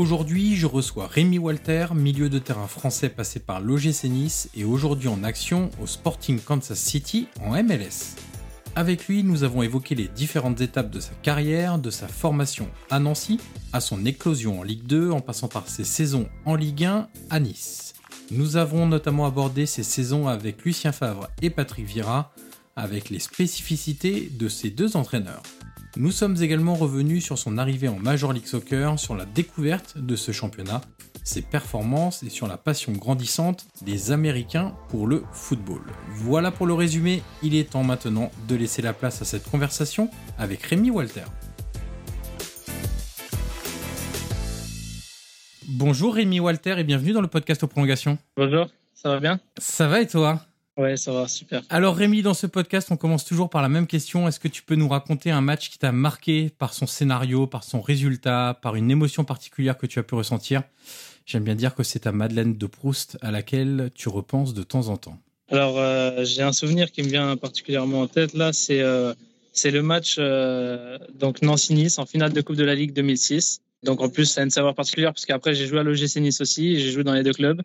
Aujourd'hui, je reçois Rémi Walter, milieu de terrain français passé par l'OGC Nice et aujourd'hui en action au Sporting Kansas City en MLS. Avec lui, nous avons évoqué les différentes étapes de sa carrière, de sa formation à Nancy, à son éclosion en Ligue 2 en passant par ses saisons en Ligue 1 à Nice. Nous avons notamment abordé ses saisons avec Lucien Favre et Patrick Vira, avec les spécificités de ces deux entraîneurs. Nous sommes également revenus sur son arrivée en Major League Soccer, sur la découverte de ce championnat, ses performances et sur la passion grandissante des Américains pour le football. Voilà pour le résumé, il est temps maintenant de laisser la place à cette conversation avec Rémi Walter. Bonjour Rémi Walter et bienvenue dans le podcast aux prolongations. Bonjour, ça va bien? Ça va et toi? Ouais, ça va, super. Alors Rémi, dans ce podcast, on commence toujours par la même question. Est-ce que tu peux nous raconter un match qui t'a marqué par son scénario, par son résultat, par une émotion particulière que tu as pu ressentir? J'aime bien dire que c'est ta Madeleine de Proust à laquelle tu repenses de temps en temps. Alors, euh, j'ai un souvenir qui me vient particulièrement en tête là, c'est euh, c'est le match euh, donc Nancy-Nice en finale de Coupe de la Ligue 2006. Donc en plus, ça a une saveur particulière parce qu'après j'ai joué à l'OGC Nice aussi, j'ai joué dans les deux clubs.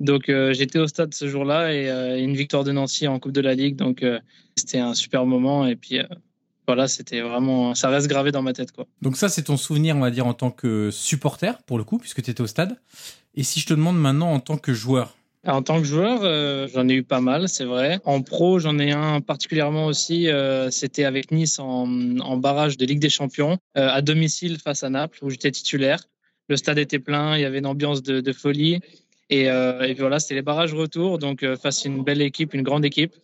Donc euh, j'étais au stade ce jour-là et euh, une victoire de Nancy en Coupe de la Ligue. Donc euh, c'était un super moment et puis voilà, c'était vraiment ça reste gravé dans ma tête quoi. Donc ça c'est ton souvenir on va dire en tant que supporter pour le coup puisque tu étais au stade. Et si je te demande maintenant en tant que joueur? En tant que joueur, j'en ai eu pas mal, c'est vrai. En pro, j'en ai un particulièrement aussi. C'était avec Nice en, en, barrage de Ligue des Champions, à domicile face à Naples, où j'étais titulaire. Le stade était plein, il y avait une ambiance de, de folie. Et, euh, et voilà, c'était les barrages retour, donc euh, face à une belle équipe, une grande équipe.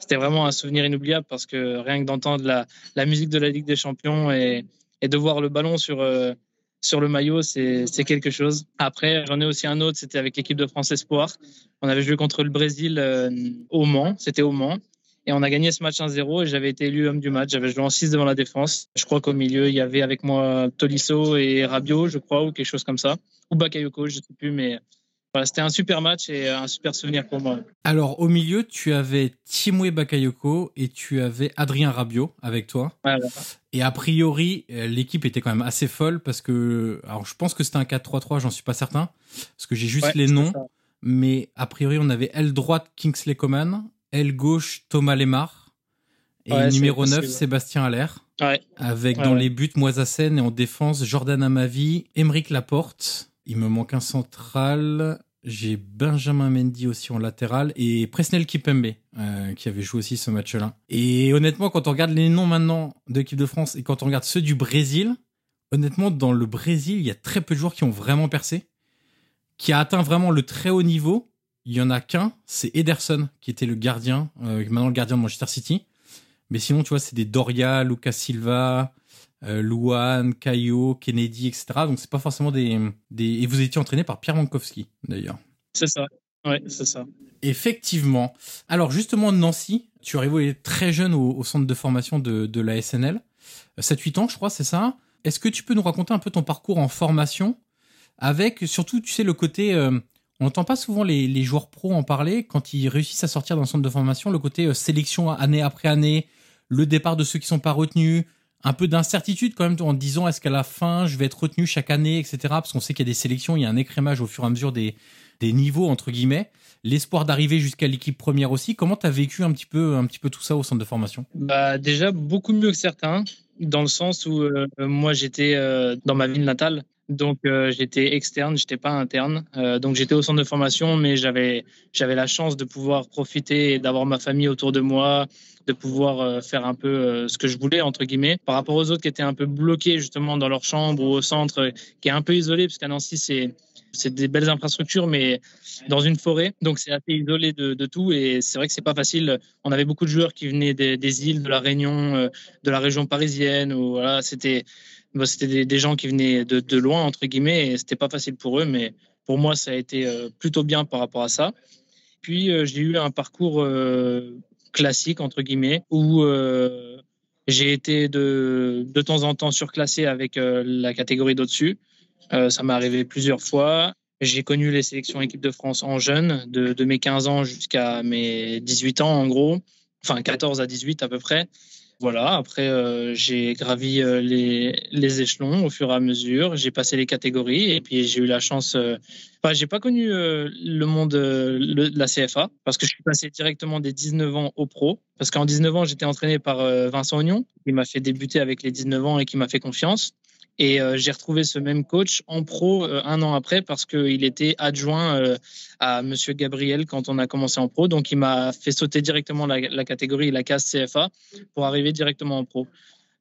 C'était vraiment un souvenir inoubliable parce que rien que d'entendre la, la, musique de la Ligue des Champions et, et de voir le ballon sur, euh, sur le maillot, c'est quelque chose. Après, j'en ai aussi un autre, c'était avec l'équipe de France Espoir. On avait joué contre le Brésil euh, au Mans, c'était au Mans. Et on a gagné ce match 1-0 et j'avais été élu homme du match. J'avais joué en 6 devant la défense. Je crois qu'au milieu, il y avait avec moi Tolisso et Rabiot, je crois, ou quelque chose comme ça. Ou Bakayoko, je ne sais plus, mais voilà, c'était un super match et un super souvenir pour moi. Alors, au milieu, tu avais Timoué Bakayoko et tu avais Adrien Rabiot avec toi. Voilà. Et a priori, l'équipe était quand même assez folle parce que, alors je pense que c'était un 4-3-3, j'en suis pas certain, parce que j'ai juste Ouais, les noms. ça. Mais a priori, on avait aile droite Kingsley Coman, aile gauche Thomas Lemar et Ouais, numéro 9 possible. Sébastien Aller. Ouais, Avec dans les buts Moisassen et en défense Jordan Amavi, Emeric Laporte. Il me manque un central. J'ai Benjamin Mendy aussi en latéral et Presnel Kipembe euh, qui avait joué aussi ce match-là. Et honnêtement, quand on regarde les noms maintenant de l'équipe de France et quand on regarde ceux du Brésil, honnêtement, dans le Brésil, il y a très peu de joueurs qui ont vraiment percé, qui a atteint vraiment le très haut niveau. Il y en a qu'un, c'est Ederson qui était le gardien, euh, maintenant le gardien de Manchester City. Mais sinon, tu vois, c'est des Doria, Lucas Silva, euh, Luan, Caio, Kennedy, etc. Donc c'est pas forcément des, des... Et vous étiez entraîné par Pierre Mankowski, d'ailleurs. c'est ça. Ouais, c'est ça. Effectivement. Alors justement, Nancy, tu arrives très jeune au, au centre de formation de, de la SNL. 7-8 ans, je crois, c'est ça. Est-ce que tu peux nous raconter un peu ton parcours en formation avec surtout, tu sais, le côté... euh, On n'entend pas souvent les, joueurs pros en parler quand ils réussissent à sortir d'un centre de formation, le côté euh, sélection année après année, le départ de ceux qui sont pas retenus, un peu d'incertitude quand même en disant est-ce qu'à la fin je vais être retenu chaque année, etc. Parce qu'on sait qu'il y a des sélections, il y a un écrémage au fur et à mesure des, des niveaux entre guillemets. L'espoir d'arriver jusqu'à l'équipe première aussi. Comment tu as vécu un petit peu un petit peu tout ça au centre de formation? Bah déjà beaucoup mieux que certains dans le sens où euh, moi j'étais euh, dans ma ville natale donc euh, j'étais externe, j'étais pas interne. Donc j'étais au centre de formation, mais j'avais j'avais la chance de pouvoir profiter et d'avoir ma famille autour de moi, de pouvoir euh, faire un peu ce que je voulais entre guillemets. Par rapport aux autres qui étaient un peu bloqués justement dans leur chambre ou au centre, qui est un peu isolé parce qu'à Nancy c'est c'est des belles infrastructures, mais dans une forêt, donc c'est assez isolé de, de tout. Et c'est vrai que c'est pas facile. On avait beaucoup de joueurs qui venaient des, des îles, de la Réunion, de la région parisienne. Ou voilà, c'était c'était des, gens qui venaient de, loin, entre guillemets, et c'était pas facile pour eux, mais pour moi, ça a été euh, plutôt bien par rapport à ça. Puis, euh, j'ai eu un parcours euh, classique, entre guillemets, où j'ai été de, de temps en temps surclassé avec la catégorie d'au-dessus. ça m'est arrivé plusieurs fois. J'ai connu les sélections équipe de France en jeune, de, de mes 15 ans jusqu'à mes 18 ans, en gros. Enfin, 14 à 18 à peu près voilà, après, euh, j'ai gravi euh, les, échelons au fur et à mesure. J'ai passé les catégories et puis j'ai eu la chance. Euh, enfin, j'ai pas connu le monde de la CFA parce que je suis passé directement des 19 ans au pro. Parce qu'en 19 ans, j'étais entraîné par Vincent Ognon, qui m'a fait débuter avec les 19 ans et qui m'a fait confiance. Et euh, j'ai retrouvé ce même coach en pro euh, un an après parce qu'il était adjoint euh, à Monsieur Gabriel quand on a commencé en pro. Donc il m'a fait sauter directement la, catégorie, la case CFA, pour arriver directement en pro.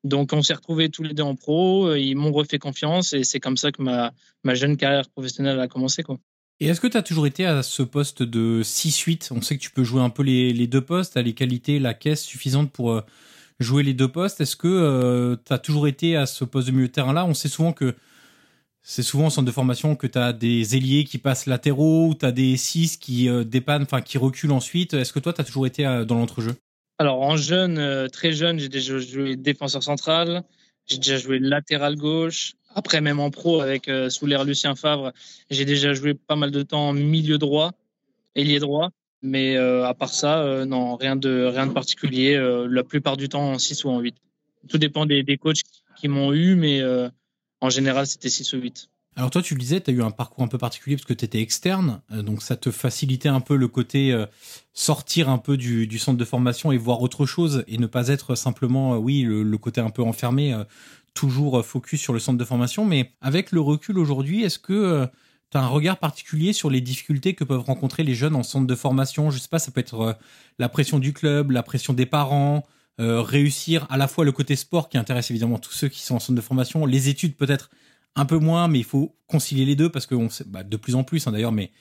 Donc on s'est retrouvés tous les deux en pro. Ils m'ont refait confiance et c'est comme ça que ma, ma jeune carrière professionnelle a commencé. Quoi. Et est-ce que tu as toujours été à ce poste de 6-8 On sait que tu peux jouer un peu les, les deux postes, à les qualités, la caisse suffisante pour jouer les deux postes. Est-ce que euh, tu as toujours été à ce poste de milieu de terrain-là? On sait souvent que c'est souvent au centre de formation que tu as des ailiers qui passent latéraux ou tu as des 6 qui euh, dépannent, enfin qui reculent ensuite. Est-ce que toi, tu as toujours été euh, dans l'entrejeu? Alors, en jeune, très jeune, j'ai déjà joué défenseur central, j'ai déjà joué latéral gauche. Après, même en pro, avec sous l'air Lucien Favre, j'ai déjà joué pas mal de temps milieu droit, ailier droit. Mais euh, à part ça, euh, non, rien de, rien de particulier. Euh, la plupart du temps en 6 ou en 8. Tout dépend des, des coachs qui m'ont eu, mais en général, c'était 6 ou 8. Alors toi, tu le disais, tu as eu un parcours un peu particulier parce que tu étais externe, donc ça te facilitait un peu le côté sortir un peu du, du, centre de formation et voir autre chose et ne pas être simplement, oui, le, le, côté un peu enfermé, toujours focus sur le centre de formation. Mais avec le recul aujourd'hui, est-ce que tu as un regard particulier sur les difficultés que peuvent rencontrer les jeunes en centre de formation. Je sais pas, ça peut être euh, la pression du club, la pression des parents, euh, réussir à la fois le côté sport qui intéresse évidemment tous ceux qui sont en centre de formation, les études peut-être un peu moins, mais il faut concilier les deux parce que on bah, de plus en plus hein, d'ailleurs, mais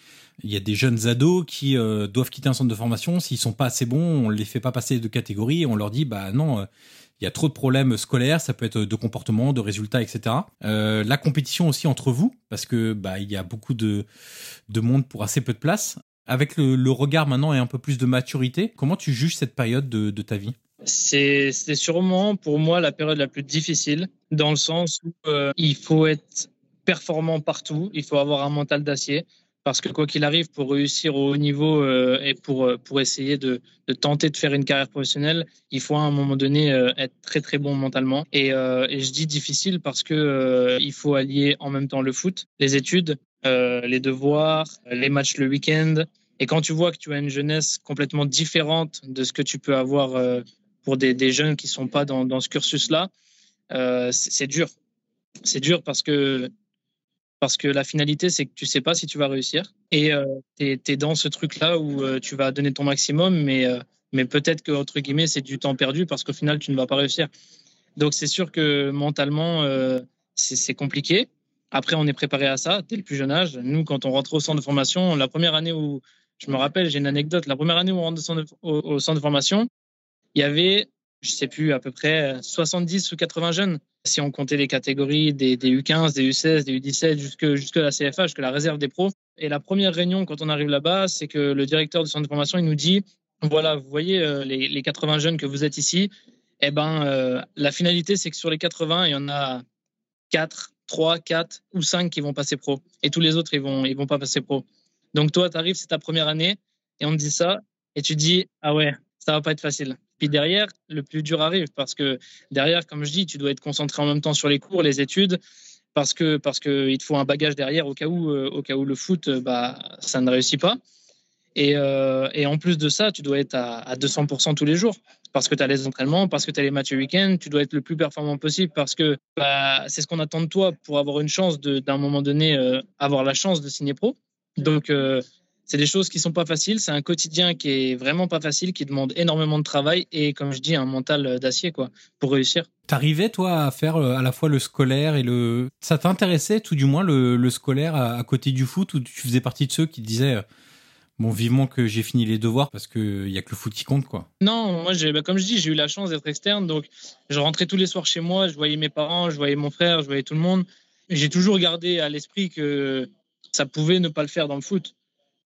il y a des jeunes ados qui euh, doivent quitter un centre de formation. S'ils sont pas assez bons, on les fait pas passer de catégorie, on leur dit bah non, il y a trop de problèmes scolaires, ça peut être de comportement, de résultats, etc. Euh, la compétition aussi entre vous, parce que bah il y a beaucoup de de monde pour assez peu de place. Avec le, regard maintenant et un peu plus de maturité, comment tu juges cette période de, ta vie? C'est sûrement pour moi la période la plus difficile, dans le sens où euh, il faut être performant partout, il faut avoir un mental d'acier parce que quoi qu'il arrive, pour réussir au haut niveau euh, et pour, euh, pour essayer de, de, tenter de faire une carrière professionnelle, il faut à un moment donné euh, être très très bon mentalement. Et, et je dis difficile parce que il faut allier en même temps le foot, les études, les devoirs, les matchs le week-end. Et quand tu vois que tu as une jeunesse complètement différente de ce que tu peux avoir pour des, des jeunes qui sont pas dans, dans ce cursus-là, c'est dur. C'est dur parce que parce que la finalité, c'est que tu sais pas si tu vas réussir. Et euh, tu es, dans ce truc-là où euh, tu vas donner ton maximum, mais, euh, mais peut-être que, entre guillemets, c'est du temps perdu parce qu'au final, tu ne vas pas réussir. Donc, c'est sûr que mentalement, euh, c'est compliqué. Après, on est préparé à ça dès le plus jeune âge. Nous, quand on rentre au centre de formation, la première année où, je me rappelle, j'ai une anecdote, la première année où on rentre au, au centre de formation, il y avait je sais plus, à peu près 70 ou 80 jeunes. Si on comptait les catégories des, des U15, des U16, des U17, jusque, jusque la CFA, jusque la réserve des pros. Et la première réunion, quand on arrive là-bas, c'est que le directeur du centre de formation, il nous dit, voilà, vous voyez euh, les, les 80 jeunes que vous êtes ici, eh ben, euh, la finalité, c'est que sur les 80, il y en a 4, 3, 4 ou 5 qui vont passer pro. Et tous les autres, ils vont, ils vont pas passer pro. Donc toi, tu arrives, c'est ta première année, et on te dit ça, et tu dis, ah ouais, ça va pas être facile. Puis derrière, le plus dur arrive, parce que derrière, comme je dis, tu dois être concentré en même temps sur les cours, les études, parce que parce que il te faut un bagage derrière au cas où euh, au cas où le foot euh, bah ça ne réussit pas. Et, euh, et en plus de ça tu dois être à, à 200% tous les jours parce que tu as les entraînements parce que tu as les matchs le week-end tu dois être le plus performant possible parce que bah, c'est ce qu'on attend de toi pour avoir une chance d'un moment donné avoir la chance de signer pro. Donc c'est des choses qui sont pas faciles. C'est un quotidien qui est vraiment pas facile, qui demande énormément de travail et, comme je dis, un mental d'acier, quoi, pour réussir. T'arrivais, toi, à faire euh, à la fois le scolaire et le. Ça t'intéressait, tout du moins, le, le scolaire à, côté du foot, ou tu faisais partie de ceux qui disaient. Euh, bon, vivement que j'ai fini les devoirs parce qu'il y a que le foot qui compte, quoi. Non, moi, bah, comme je dis, j'ai eu la chance d'être externe. Donc, je rentrais tous les soirs chez moi, je voyais mes parents, je voyais mon frère, je voyais tout le monde. J'ai toujours gardé à l'esprit que ça pouvait ne pas le faire dans le foot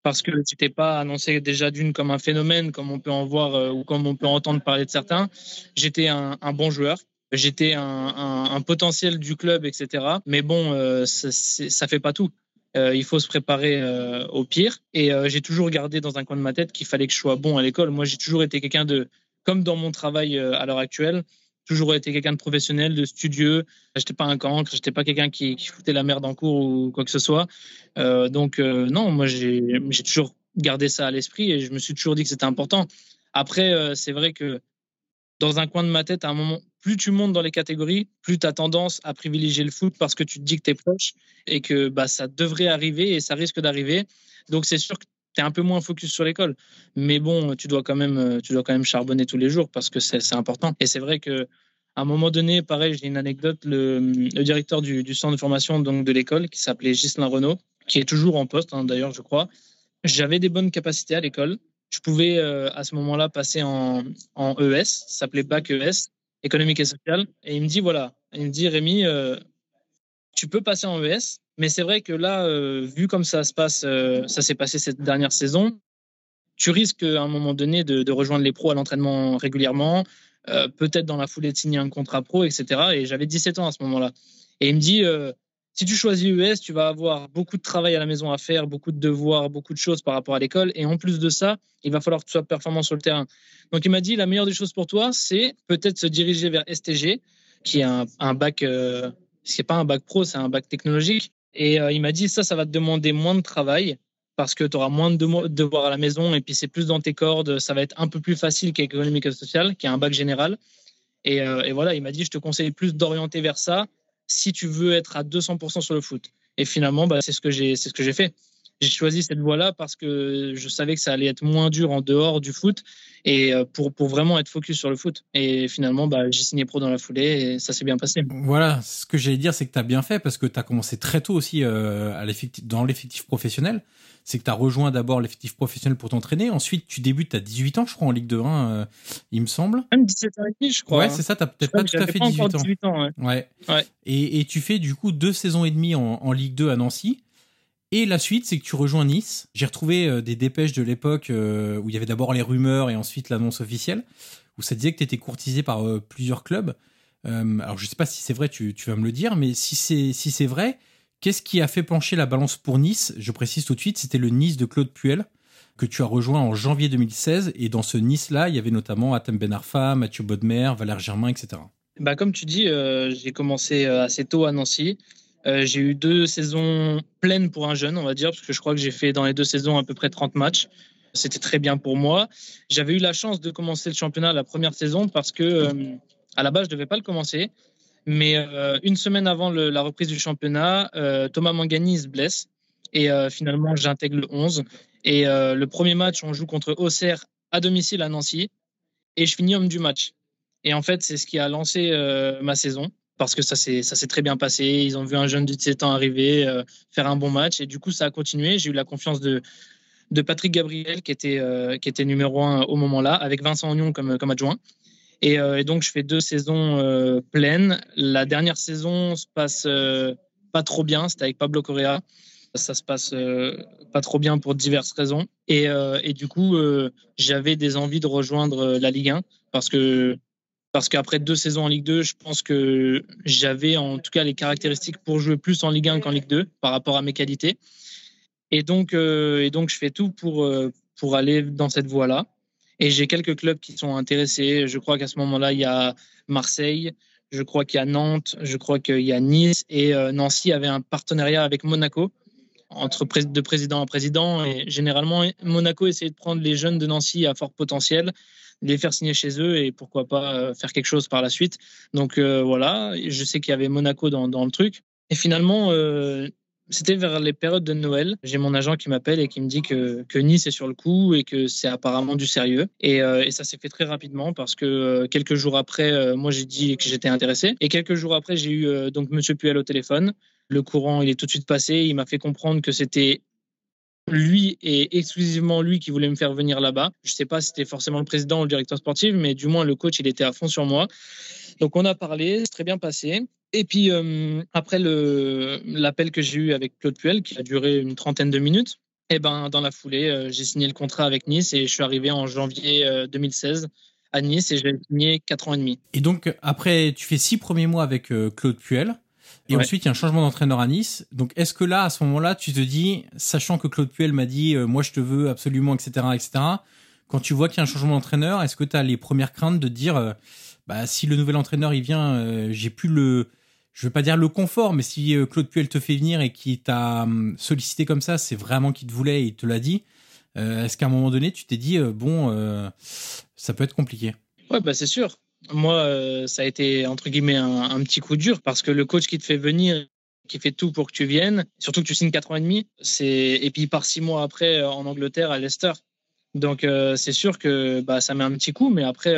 parce que t'es pas annoncé déjà d'une comme un phénomène, comme on peut en voir euh, ou comme on peut entendre parler de certains. J'étais un, bon joueur, j'étais un, potentiel du club, etc. Mais bon, euh, ça, fait pas tout. Euh, il faut se préparer au pire. Et j'ai toujours gardé dans un coin de ma tête qu'il fallait que je sois bon à l'école. Moi, j'ai toujours été quelqu'un de, comme dans mon travail à l'heure actuelle, toujours été quelqu'un de professionnel, de studieux. J'étais pas un cancre, j'étais pas quelqu'un qui, foutait la merde en cours ou quoi que ce soit. Euh, donc euh, non, moi j'ai toujours gardé ça à l'esprit et je me suis toujours dit que c'était important. Après, euh, c'est vrai que dans un coin de ma tête, à un moment, plus tu montes dans les catégories, plus tu as tendance à privilégier le foot parce que tu te dis que tu es proche et que bah, ça devrait arriver et ça risque d'arriver. Donc c'est sûr que tu es un peu moins focus sur l'école. Mais bon, tu dois, quand même, tu dois quand même charbonner tous les jours parce que c'est important. Et c'est vrai que à un moment donné, pareil, j'ai une anecdote, le, directeur du, centre de formation donc de l'école, qui s'appelait Ghislain Renault, qui est toujours en poste, hein, d'ailleurs, je crois. J'avais des bonnes capacités à l'école. Je pouvais, euh, à ce moment-là, passer en, ES, ça s'appelait BAC ES, économique et social. Et il me dit, voilà, il me dit, Rémi, euh, tu peux passer en ES, mais c'est vrai que là, euh, vu comme ça se passe, euh, ça s'est passé cette dernière saison, tu risques à un moment donné de, rejoindre les pros à l'entraînement régulièrement, euh, peut-être dans la foulée de signer un contrat pro, etc. Et j'avais 17 ans à ce moment-là. Et il me dit, euh, si tu choisis US, tu vas avoir beaucoup de travail à la maison à faire, beaucoup de devoirs, beaucoup de choses par rapport à l'école. Et en plus de ça, il va falloir que tu sois performant sur le terrain. Donc il m'a dit, la meilleure des choses pour toi, c'est peut-être se diriger vers STG, qui est un, bac, euh, c'est pas un bac pro, c'est un bac technologique. Et euh, il m'a dit, ça, ça va te demander moins de travail parce que tu auras moins de devoirs à la maison et puis c'est plus dans tes cordes. Ça va être un peu plus facile qu'économique et social, qui est un bac général. Et, euh, et voilà, il m'a dit, je te conseille plus d'orienter vers ça si tu veux être à 200% sur le foot. Et finalement, bah, c'est ce que j'ai, c'est ce que j'ai fait. J'ai choisi cette voie-là parce que je savais que ça allait être moins dur en dehors du foot et euh, pour, pour vraiment être focus sur le foot. Et finalement, bah, j'ai signé pro dans la foulée et ça s'est bien passé. Voilà, ce que j'allais dire, c'est que tu as bien fait parce que tu as commencé très tôt aussi euh, à l'effectif, dans l'effectif professionnel c'est que tu as rejoint d'abord l'effectif professionnel pour t'entraîner. Ensuite, tu débutes à 18 ans, je crois, en Ligue 2 1, euh, il me semble. Même 17 ans et demi, je crois. Ouais, c'est ça, tu peut-être pas tout à fait 18 ans. 18 ans ouais. ouais. ouais. Et, et, tu fais du coup deux saisons et demie en, en Ligue 2 à Nancy. Et la suite, c'est que tu rejoins Nice. J'ai retrouvé euh, des dépêches de l'époque euh, où il y avait d'abord les rumeurs et ensuite l'annonce officielle, où ça disait que tu étais courtisé par euh, plusieurs clubs. Alors je sais pas si c'est vrai, tu, vas me le dire, mais si c'est si c'est vrai, Qu'est-ce qui a fait pencher la balance pour Nice? Je précise tout de suite, c'était le Nice de Claude Puel que tu as rejoint en janvier 2016. Et dans ce Nice-là, il y avait notamment Atem Ben Arfa, Mathieu Bodmer, Valère Germain, etc. Bah, comme tu dis, j'ai commencé assez tôt à Nancy. Euh, j'ai eu deux saisons pleines pour un jeune, on va dire, parce que je crois que j'ai fait dans les deux saisons à peu près 30 matchs. C'était très bien pour moi. J'avais eu la chance de commencer le championnat la première saison parce que euh, à la base, je devais pas le commencer. Mais euh, une semaine avant la reprise du championnat, Thomas Mangani se blesse et finalement j'intègre le 11. Et le premier match, on joue contre Auxerre à domicile à Nancy et je finis homme du match. Et en fait, c'est ce qui a lancé ma saison parce que ça s'est très bien passé. Ils ont vu un jeune de 17 ans arriver, euh, faire un bon match et du coup ça a continué. J'ai eu la confiance de de Patrick Gabriel qui était euh, qui était numéro un au moment-là avec Vincent Ognon comme comme adjoint. Et, euh, et, donc, je fais deux saisons euh, pleines. La dernière saison se passe euh, pas trop bien. C'était avec Pablo Correa. Ça se passe euh, pas trop bien pour diverses raisons. Et, et du coup, j'avais des envies de rejoindre la Ligue 1 parce que parce qu'après deux saisons en Ligue 2, je pense que j'avais en tout cas les caractéristiques pour jouer plus en Ligue 1 qu'en Ligue 2 par rapport à mes qualités. Et donc, et donc, je fais tout pour, pour aller dans cette voie-là. Et j'ai quelques clubs qui sont intéressés. Je crois qu'à ce moment-là, il y a Marseille, je crois qu'il y a Nantes, je crois qu'il y a Nice et Nancy avait un partenariat avec Monaco entre de président à président. Et généralement, Monaco essayait de prendre les jeunes de Nancy à fort potentiel, les faire signer chez eux et pourquoi pas euh, faire quelque chose par la suite. Donc euh, voilà, je sais qu'il y avait Monaco dans, le truc. Et finalement, euh, c'était vers les périodes de Noël. J'ai mon agent qui m'appelle et qui me dit que, que, Nice est sur le coup et que c'est apparemment du sérieux. Et, et ça s'est fait très rapidement parce que quelques jours après, moi j'ai dit que j'étais intéressé. Et quelques jours après, j'ai eu donc Monsieur Puel au téléphone le courant, il est tout de suite passé. Il m'a fait comprendre que c'était lui et exclusivement lui qui voulait me faire venir là-bas. Je sais pas si c'était forcément le président ou le directeur sportif, mais du moins le coach, il était à fond sur moi. Donc on a parlé, c'est très bien passé. Et puis euh, après l'appel que j'ai eu avec Claude Puel, qui a duré une trentaine de minutes, et eh ben dans la foulée, euh, j'ai signé le contrat avec Nice et je suis arrivé en janvier 2016 euh, à Nice et j'ai signé quatre ans et demi. Et donc après, tu fais six premiers mois avec Claude Puel. Et ensuite, il y a un changement d'entraîneur à Nice. Donc, est-ce que là, à ce moment-là, tu te dis, sachant que Claude Puel m'a dit, euh, moi, je te veux absolument, etc., etc., quand tu vois qu'il y a un changement d'entraîneur, est-ce que tu as les premières craintes de dire, euh, bah, si le nouvel entraîneur, il vient, euh, j'ai plus le, je veux pas dire le confort, mais si Claude Puel te fait venir et qu'il t'a hum, sollicité comme ça, c'est vraiment qu'il te voulait et il te l'a dit. est-ce qu'à un moment donné, tu t'es dit, bon, ça peut être compliqué? Ouais, bah, c'est sûr moi, euh, ça a été entre guillemets un, petit coup dur parce que le coach qui te fait venir, qui fait tout pour que tu viennes, surtout que tu signes quatre ans et demi, c'est et puis il part six mois après euh, en Angleterre à Leicester. Donc euh, c'est sûr que bah, ça met un petit coup, mais après,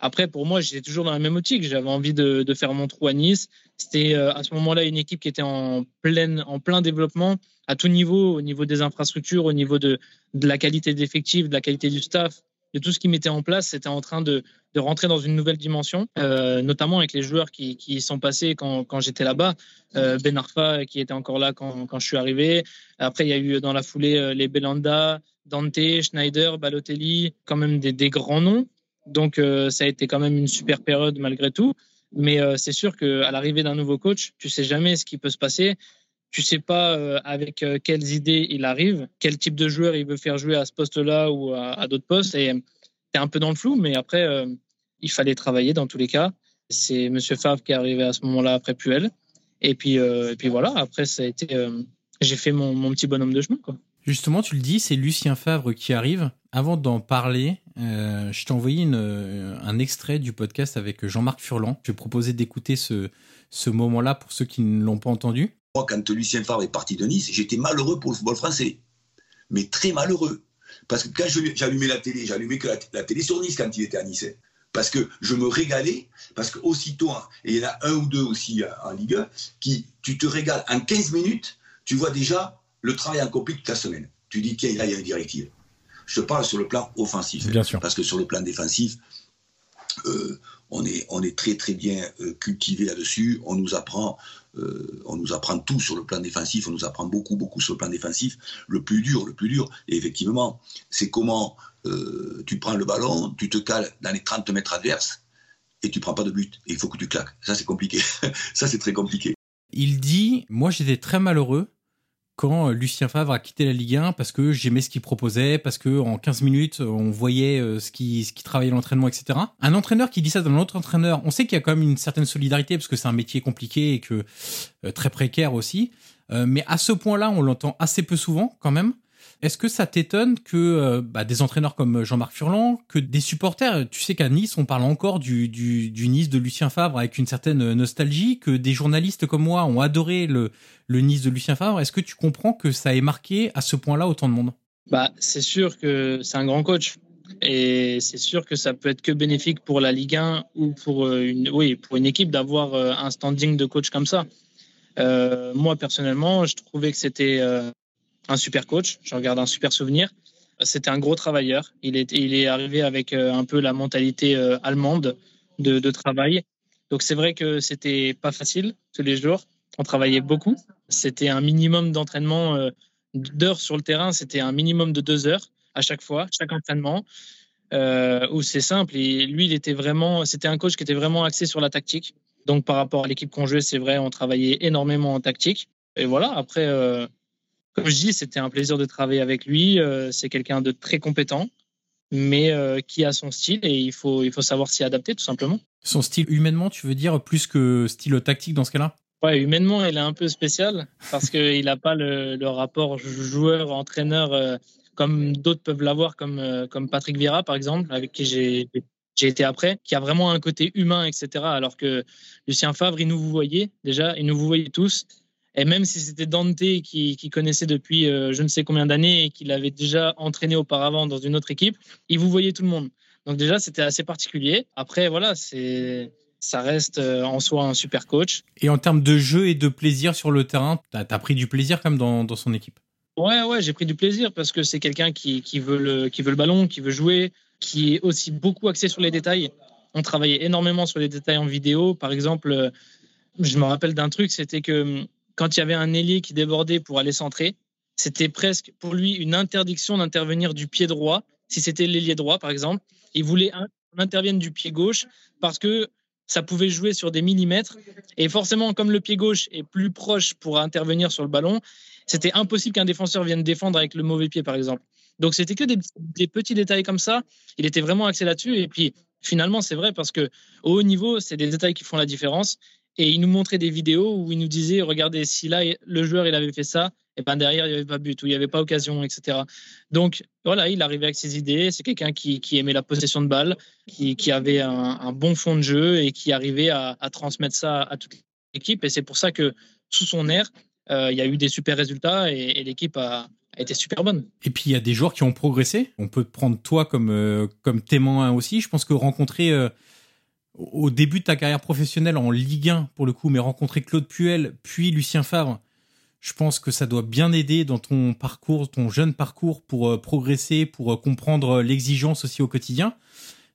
après pour moi, j'étais toujours dans la même optique. J'avais envie de, de, faire mon trou à Nice. C'était à ce moment-là une équipe qui était en plein, en plein développement à tout niveau, au niveau des infrastructures, au niveau de, de la qualité d'effectifs, de la qualité du staff, de tout ce qui mettait en place, c'était en train de, de, rentrer dans une nouvelle dimension, euh, notamment avec les joueurs qui, qui sont passés quand, quand j'étais là-bas. Euh, ben Arfa qui était encore là quand, quand, je suis arrivé. Après, il y a eu dans la foulée euh, les Belanda, Dante, Schneider, Balotelli, quand même des, des grands noms. Donc, euh, ça a été quand même une super période malgré tout. Mais euh, c'est sûr qu'à l'arrivée d'un nouveau coach, tu sais jamais ce qui peut se passer tu sais pas euh, avec euh, quelles idées il arrive, quel type de joueur il veut faire jouer à ce poste-là ou à, d'autres postes. Et tu es un peu dans le flou, mais après, euh, il fallait travailler dans tous les cas. C'est Monsieur Favre qui est arrivé à ce moment-là après Puel. Et puis, et puis voilà, après, ça a été, j'ai fait mon, mon, petit bonhomme de chemin. Quoi. Justement, tu le dis, c'est Lucien Favre qui arrive. Avant d'en parler, je t'ai envoyé un extrait du podcast avec Jean-Marc Furlan. Je vais proposer d'écouter ce, ce moment-là pour ceux qui ne l'ont pas entendu. Moi, quand Lucien Favre est parti de Nice, j'étais malheureux pour le football français. Mais très malheureux. Parce que quand j'allumais la télé, j'allumais que la, télé sur Nice quand il était à Nice. Parce que je me régalais, parce qu'aussitôt, et il y en a un ou deux aussi en Ligue 1, qui, tu te régales en 15 minutes, tu vois déjà le travail accompli toute la semaine. Tu dis, tiens, là, il y a une directive. Je te parle sur le plan offensif. Bien sûr. Parce que sur le plan défensif, euh, on, est, très très bien euh, cultivé là-dessus. On nous apprend euh, on nous apprend tout sur le plan défensif, on nous apprend beaucoup, beaucoup sur le plan défensif. Le plus dur, le plus dur, et effectivement, c'est comment euh, tu prends le ballon, tu te cales dans les 30 mètres adverses et tu prends pas de but. Il faut que tu claques. Ça, c'est compliqué. Ça, c'est très compliqué. Il dit, moi j'étais très malheureux quand euh, Lucien Favre a quitté la Ligue 1 parce que j'aimais ce qu'il proposait, parce que en 15 minutes on voyait euh, ce qui ce qui travaillait l'entraînement, etc. Un entraîneur qui dit ça d'un autre entraîneur, on sait qu'il y a quand même une certaine solidarité parce que c'est un métier compliqué et que euh, très précaire aussi. mais à ce point-là, on l'entend assez peu souvent quand même. Est-ce que ça t'étonne que euh, bah, des entraîneurs comme Jean-Marc Furlan, que des supporters, tu sais qu'à Nice, on parle encore du, Nice de Lucien Favre avec une certaine nostalgie, que des journalistes comme moi ont adoré le, Nice de Lucien Favre. Est-ce que tu comprends que ça ait marqué à ce point-là autant de monde? Bah, C'est sûr que c'est un grand coach. Et c'est sûr que ça peut être que bénéfique pour la Ligue 1 ou pour euh, une, oui, pour une équipe d'avoir euh, un standing de coach comme ça. Euh, moi, personnellement, je trouvais que c'était un super coach. J'en garde un super souvenir. C'était un gros travailleur. Il est, il est arrivé avec euh, un peu la mentalité euh, allemande de, de travail. Donc c'est vrai que c'était pas facile tous les jours. On travaillait beaucoup. C'était un minimum d'entraînement euh, d'heures sur le terrain. C'était un minimum de deux heures à chaque fois, chaque entraînement. Euh, où c'est simple. Et lui, il était vraiment, c'était un coach qui était vraiment axé sur la tactique. Donc par rapport à l'équipe qu'on jouait, c'est vrai, on travaillait énormément en tactique. Et voilà. Après, comme je dis, c'était un plaisir de travailler avec lui. c'est quelqu'un de très compétent, mais qui a son style et il faut, il faut savoir s'y adapter tout simplement. Son style humainement, tu veux dire plus que style tactique dans ce cas-là? Ouais, humainement, il est un peu spécial parce qu'il n'a pas le, le rapport joueur-entraîneur comme d'autres peuvent l'avoir, comme, euh, comme Patrick Vieira, par exemple, avec qui j'ai j'ai été après, qui a vraiment un côté humain, etc. Alors que Lucien Favre, il nous vous voyait déjà, il nous vous voyait tous. Et même si c'était Dante qui, qui, connaissait depuis euh, je ne sais combien d'années et qu'il avait déjà entraîné auparavant dans une autre équipe, il vous voyait tout le monde. Donc déjà, c'était assez particulier. Après, voilà, c'est ça reste euh, en soi un super coach. Et en termes de jeu et de plaisir sur le terrain, tu as, pris du plaisir comme dans, dans son équipe? Ouais, ouais, j'ai pris du plaisir parce que c'est quelqu'un qui, qui, veut le, qui veut le ballon, qui veut jouer, qui est aussi beaucoup axé sur les détails. On travaillait énormément sur les détails en vidéo. Par exemple, euh, je me rappelle d'un truc, c'était que quand il y avait un ailier qui débordait pour aller centrer, c'était presque pour lui une interdiction d'intervenir du pied droit. Si c'était l'ailier droit, par exemple, il voulait qu'on intervienne du pied gauche parce que ça pouvait jouer sur des millimètres. Et forcément, comme le pied gauche est plus proche pour intervenir sur le ballon, c'était impossible qu'un défenseur vienne défendre avec le mauvais pied, par exemple. Donc, c'était que des, petits détails comme ça. Il était vraiment axé là-dessus. Et puis, finalement, c'est vrai parce que au haut niveau, c'est des détails qui font la différence. Et il nous montrait des vidéos où il nous disait, regardez, si là, le joueur, il avait fait ça, et ben derrière, il n'y avait pas but ou il n'y avait pas occasion, etc. Donc, voilà, il arrivait avec ses idées. C'est quelqu'un qui, aimait la possession de balle, qui, avait un, bon fond de jeu et qui arrivait à, à transmettre ça à toute l'équipe. Et c'est pour ça que, sous son air, euh, il y a eu des super résultats et, l'équipe a, été super bonne. Et puis il y a des joueurs qui ont progressé. On peut prendre toi comme, euh, comme témoin aussi. Je pense que rencontrer euh, au début de ta carrière professionnelle en Ligue 1 pour le coup, mais rencontrer Claude Puel puis Lucien Favre, je pense que ça doit bien aider dans ton parcours, ton jeune parcours pour progresser, pour comprendre l'exigence aussi au quotidien.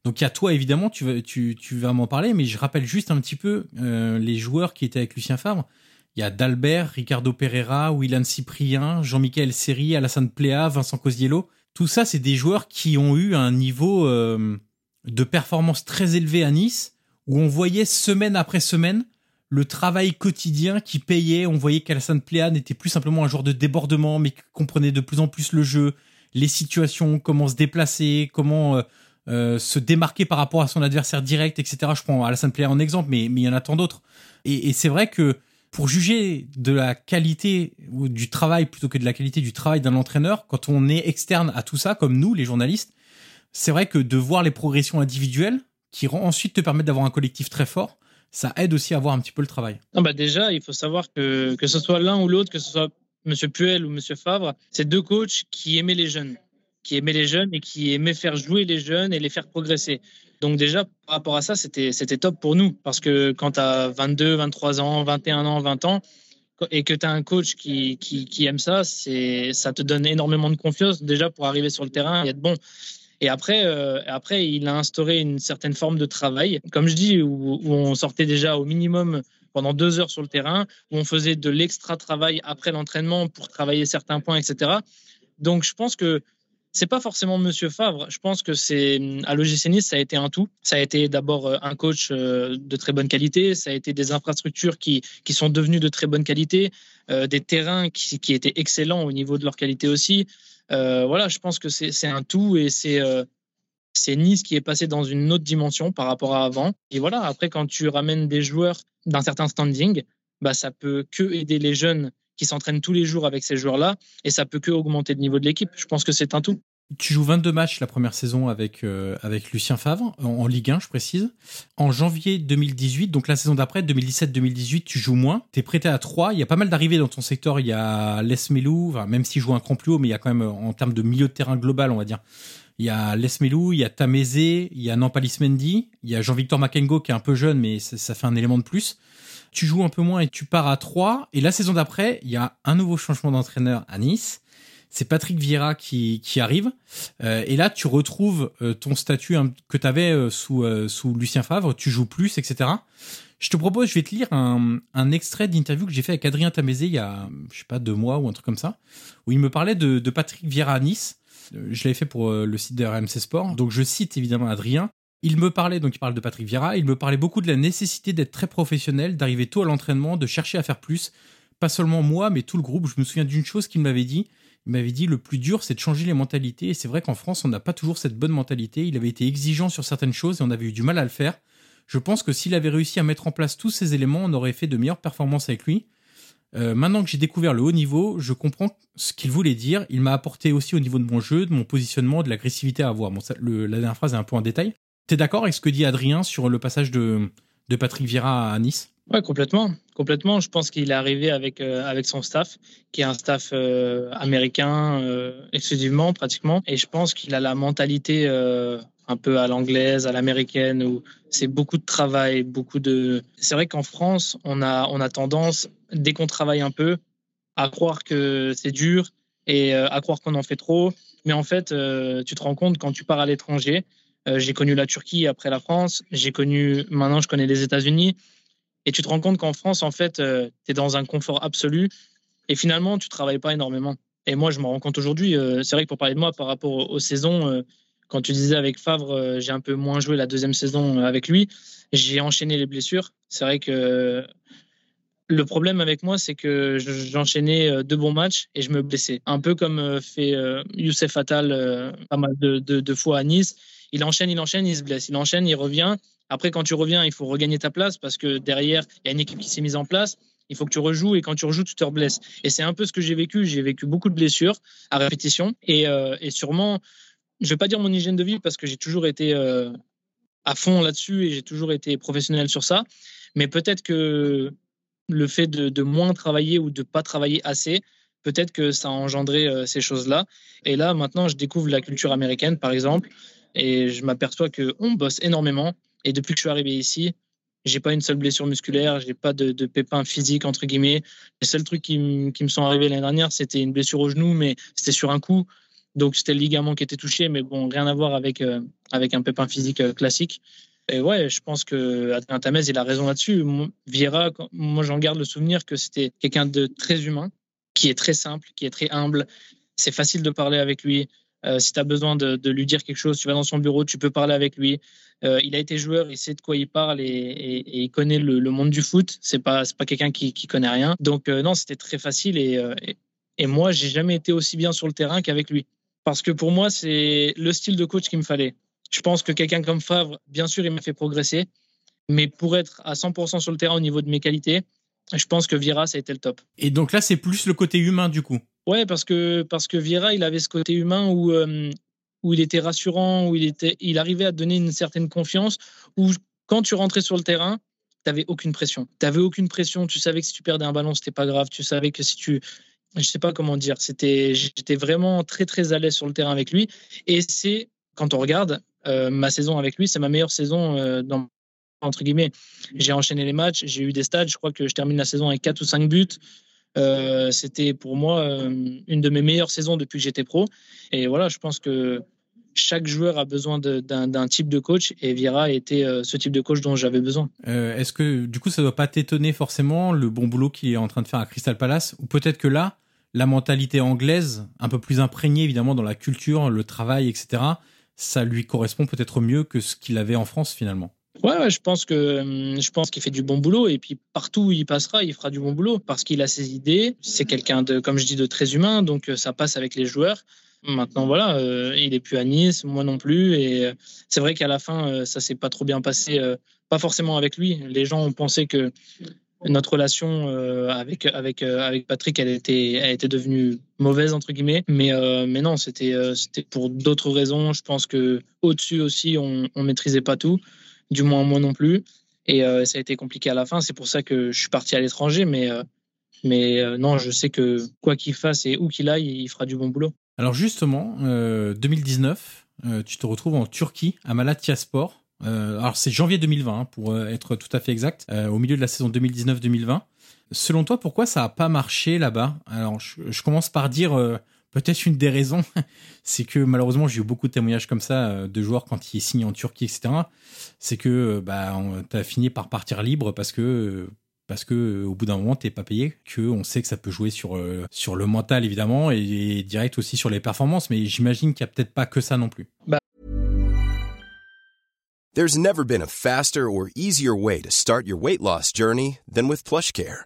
Donc il y a toi évidemment, tu vas, tu, tu m'en parler, mais je rappelle juste un petit peu les joueurs qui étaient avec Lucien Favre. Il y a Dalbert, Ricardo Pereira, Willan Cyprien, Jean-Michel Seri, Alassane Pléa, Vincent Cosiello. Tout ça, c'est des joueurs qui ont eu un niveau euh, de performance très élevé à Nice, où on voyait semaine après semaine le travail quotidien qui payait. On voyait qu'Alassane Pléa n'était plus simplement un joueur de débordement, mais qui comprenait de plus en plus le jeu, les situations, comment se déplacer, comment euh, euh, se démarquer par rapport à son adversaire direct, etc. Je prends Alassane Pléa en exemple, mais, mais il y en a tant d'autres. Et, et c'est vrai que pour juger de la qualité ou du travail plutôt que de la qualité du travail d'un entraîneur, quand on est externe à tout ça, comme nous, les journalistes, c'est vrai que de voir les progressions individuelles qui ensuite te permettent d'avoir un collectif très fort, ça aide aussi à voir un petit peu le travail. Non, bah déjà, il faut savoir que que ce soit l'un ou l'autre, que ce soit Monsieur Puel ou Monsieur Favre, c'est deux coachs qui aimaient les jeunes, qui aimaient les jeunes et qui aimaient faire jouer les jeunes et les faire progresser. Donc déjà, par rapport à ça, c'était top pour nous. Parce que quand tu as 22, 23 ans, 21 ans, 20 ans, et que tu as un coach qui, qui, aime ça, ça te donne énormément de confiance déjà pour arriver sur le terrain et être bon. Et après, euh, après, il a instauré une certaine forme de travail, comme je dis, où, on sortait déjà au minimum pendant deux heures sur le terrain, où on faisait de l'extra travail après l'entraînement pour travailler certains points, etc. Donc, je pense que c'est pas forcément Monsieur Favre. Je pense que c'est à l'OGC Nice, ça a été un tout. Ça a été d'abord euh, un coach euh, de très bonne qualité. Ça a été des infrastructures qui qui sont devenues de très bonne qualité, euh, des terrains qui, qui étaient excellents au niveau de leur qualité aussi. voilà, je pense que c'est un tout et c'est Nice qui est passé dans une autre dimension par rapport à avant. Et voilà, après quand tu ramènes des joueurs d'un certain standing, bah ça peut que aider les jeunes qui s'entraîne tous les jours avec ces joueurs-là, et ça peut que augmenter le niveau de l'équipe. Je pense que c'est un tout. Tu joues 22 matchs la première saison avec, euh, avec Lucien Favre, en, Ligue 1, je précise. En janvier 2018, donc la saison d'après, 2017-2018, tu joues moins. Tu es prêté à 3. Il y a pas mal d'arrivées dans ton secteur. Il y a Les Melou, même s'il joue un cran plus haut, mais il y a quand même, en termes de milieu de terrain global, on va dire. Il y a Les Melou, il y a Tamézé, il y a Nampalis Mendy, il y a Jean-Victor Makengo qui est un peu jeune, mais ça fait un élément de plus tu joues un peu moins et tu pars à 3. Et la saison d'après, il y a un nouveau changement d'entraîneur à Nice. C'est Patrick Vieira qui, qui arrive. Euh, et là, tu retrouves euh, ton statut que tu avais euh, sous, sous Lucien Favre. Tu joues plus, etc. Je te propose, je vais te lire un, un extrait d'interview que j'ai fait avec Adrien Tamézé il y a, je sais pas, deux mois ou un truc comme ça, où il me parlait de, de Patrick Vieira à Nice. Je l'avais fait pour le site de RMC Sport. Donc je cite évidemment Adrien. Il me parlait, donc il parle de Patrick Vieira, il me parlait beaucoup de la nécessité d'être très professionnel, d'arriver tôt à l'entraînement, de chercher à faire plus, pas seulement moi, mais tout le groupe. Je me souviens d'une chose qu'il m'avait dit. Il m'avait dit le plus dur, c'est de changer les mentalités. Et c'est vrai qu'en France, on n'a pas toujours cette bonne mentalité. Il avait été exigeant sur certaines choses et on avait eu du mal à le faire. Je pense que s'il avait réussi à mettre en place tous ces éléments, on aurait fait de meilleures performances avec lui. Euh, maintenant que j'ai découvert le haut niveau, je comprends ce qu'il voulait dire. Il m'a apporté aussi au niveau de mon jeu, de mon positionnement, de l'agressivité à avoir. Bon, la dernière phrase est un peu en détail. T'es d'accord avec ce que dit Adrien sur le passage de, de Patrick Vieira à Nice? Ouais, complètement, complètement. Je pense qu'il est arrivé avec euh, avec son staff, qui est un staff euh, américain exclusivement, pratiquement, et je pense qu'il a la mentalité un peu à l'anglaise, à l'américaine, où c'est beaucoup de travail, beaucoup de. C'est vrai qu'en France, on a on a tendance dès qu'on travaille un peu, à croire que c'est dur et euh, à croire qu'on en fait trop. Mais en fait, euh, tu te rends compte quand tu pars à l'étranger. Euh, j'ai connu la Turquie après la France. J'ai connu, maintenant, je connais les États-Unis. Et tu te rends compte qu'en France, en fait, tu es dans un confort absolu. Et finalement, tu travailles pas énormément. Et moi, je me rends compte aujourd'hui. c'est vrai que pour parler de moi par rapport aux, saisons, quand tu disais avec Favre, j'ai un peu moins joué la deuxième saison avec lui. J'ai enchaîné les blessures. C'est vrai que le problème avec moi, c'est que j'enchaînais euh, deux bons matchs et je me blessais. Un peu comme euh, fait euh, Youssef Attal pas mal de, fois à Nice. Il enchaîne, il enchaîne, il se blesse. Il enchaîne, il revient. Après, quand tu reviens, il faut regagner ta place parce que derrière, il y a une équipe qui s'est mise en place. Il faut que tu rejoues et quand tu rejoues, tu te reblesses. Et c'est un peu ce que j'ai vécu. J'ai vécu beaucoup de blessures à répétition et, sûrement, je vais pas dire mon hygiène de vie parce que j'ai toujours été à fond là-dessus et j'ai toujours été professionnel sur ça. Mais peut-être que le fait de, moins travailler ou de pas travailler assez, peut-être que ça a engendré euh, ces choses-là. Et là, maintenant, je découvre la culture américaine, par exemple, et je m'aperçois que on bosse énormément. Et depuis que je suis arrivé ici, j'ai pas une seule blessure musculaire, j'ai pas de, de pépins physiques entre guillemets. Les seuls trucs qui, me sont arrivés l'année dernière, c'était une blessure au genou, mais c'était sur un coup. Donc c'était le ligament qui était touché, mais bon, rien à voir avec euh, avec un pépin physique euh, classique. Et ouais, je pense que Adrien Tamez, il a raison là-dessus. Vieira, moi, j'en garde le souvenir que c'était quelqu'un de très humain, qui est très simple, qui est très humble. C'est facile de parler avec lui. Euh, si tu as besoin de, lui dire quelque chose, tu vas dans son bureau, tu peux parler avec lui. Euh, il a été joueur, il sait de quoi il parle et, il connaît le, monde du foot. C'est pas pas quelqu'un qui, qui connaît rien. Donc euh, non, c'était très facile et, et, et moi j'ai jamais été aussi bien sur le terrain qu'avec lui. Parce que pour moi c'est le style de coach qu'il me fallait. Je pense que quelqu'un comme Favre, bien sûr, il m'a fait progresser. Mais pour être à 100% sur le terrain au niveau de mes qualités, je pense que Vieira, ça a été le top. Et donc là, c'est plus le côté humain, du coup Ouais, parce que, parce que il avait ce côté humain où, euh, où il était rassurant, où il, était, il arrivait à donner une certaine confiance, où quand tu rentrais sur le terrain, tu n'avais aucune pression. Tu n'avais aucune pression. Tu savais que si tu perdais un ballon, c'était pas grave. Tu savais que si tu. Je sais pas comment dire. C'était, j'étais vraiment très, très à l'aise sur le terrain avec lui. Et c'est, quand on regarde, euh, ma saison avec lui, c'est ma meilleure saison euh, entre guillemets. J'ai enchaîné les matchs, j'ai eu des stades. Je crois que je termine la saison avec 4 ou 5 buts. Euh, c'était pour moi une de mes meilleures saisons depuis que j'étais pro. Et voilà, je pense que chaque joueur a besoin d'un type de coach et Vieira était ce type de coach dont j'avais besoin. Est-ce que du coup ça ne doit pas t'étonner forcément le bon boulot qu'il est en train de faire à Crystal Palace? Ou peut-être que là la mentalité anglaise, un peu plus imprégnée évidemment dans la culture, le travail, etc ça lui correspond peut-être mieux que ce qu'il avait en France finalement? Ouais, je pense que hum, je pense qu'il fait du bon boulot et puis partout où il passera, il fera du bon boulot parce qu'il a ses idées. C'est quelqu'un de, comme je dis, de très humain, donc euh, ça passe avec les joueurs. Maintenant, voilà, euh, il est plus à Nice, moi non plus, et euh, c'est vrai qu'à la fin, ça s'est pas trop bien passé, pas forcément avec lui. Les gens ont pensé que notre relation avec avec avec Patrick elle était elle était devenue mauvaise entre guillemets mais mais non c'était c'était pour d'autres raisons je pense que au-dessus aussi on on maîtrisait pas tout du moins moi non plus. Et ça a été compliqué à la fin. C'est pour ça que je suis parti à l'étranger mais mais non je sais que quoi qu'il fasse et où qu'il aille il fera du bon boulot. Alors justement 2019 tu te retrouves en Turquie à Malatyaspor euh, alors c'est janvier 2020 hein, pour euh, être tout à fait exact, euh, au milieu de la saison 2019-2020. Selon toi, pourquoi ça a pas marché là-bas? Alors je, commence par dire peut-être une des raisons, c'est que malheureusement j'ai eu beaucoup de témoignages comme ça de joueurs quand ils signent en Turquie, etc. C'est que bah t'as fini par partir libre parce que parce que au bout d'un moment t'es pas payé, que on sait que ça peut jouer sur sur le mental évidemment et, et direct aussi sur les performances, mais j'imagine qu'il y a peut-être pas que ça non plus. Bah, There's never been a faster or easier way to start your weight loss journey than with PlushCare.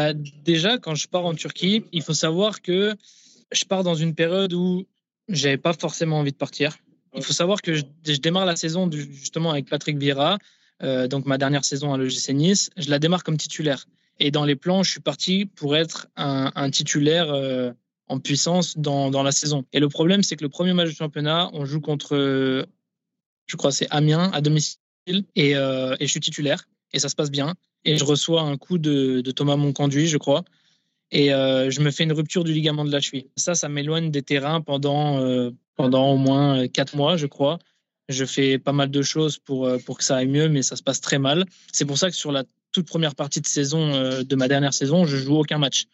Euh, déjà, quand je pars en Turquie, il faut savoir que je pars dans une période où j'avais pas forcément envie de partir. Il faut savoir que je, démarre la saison justement avec Patrick Vieira, euh, donc ma dernière saison à l'OGC Nice. Je la démarre comme titulaire. Et dans les plans, je suis parti pour être un, titulaire euh, en puissance dans, la saison. Et le problème, c'est que le premier match du championnat, on joue contre, je crois, c'est Amiens à domicile, et, euh, et je suis titulaire, et ça se passe bien. Et je reçois un coup de, Thomas Monconduit, je crois, et euh, je me fais une rupture du ligament de la cheville. Ça, ça m'éloigne des terrains pendant, euh, pendant au moins euh, quatre mois, je crois. Je fais pas mal de choses pour, pour que ça aille mieux, mais ça se passe très mal. C'est pour ça que sur la toute première partie de saison de ma dernière saison, je joue aucun match.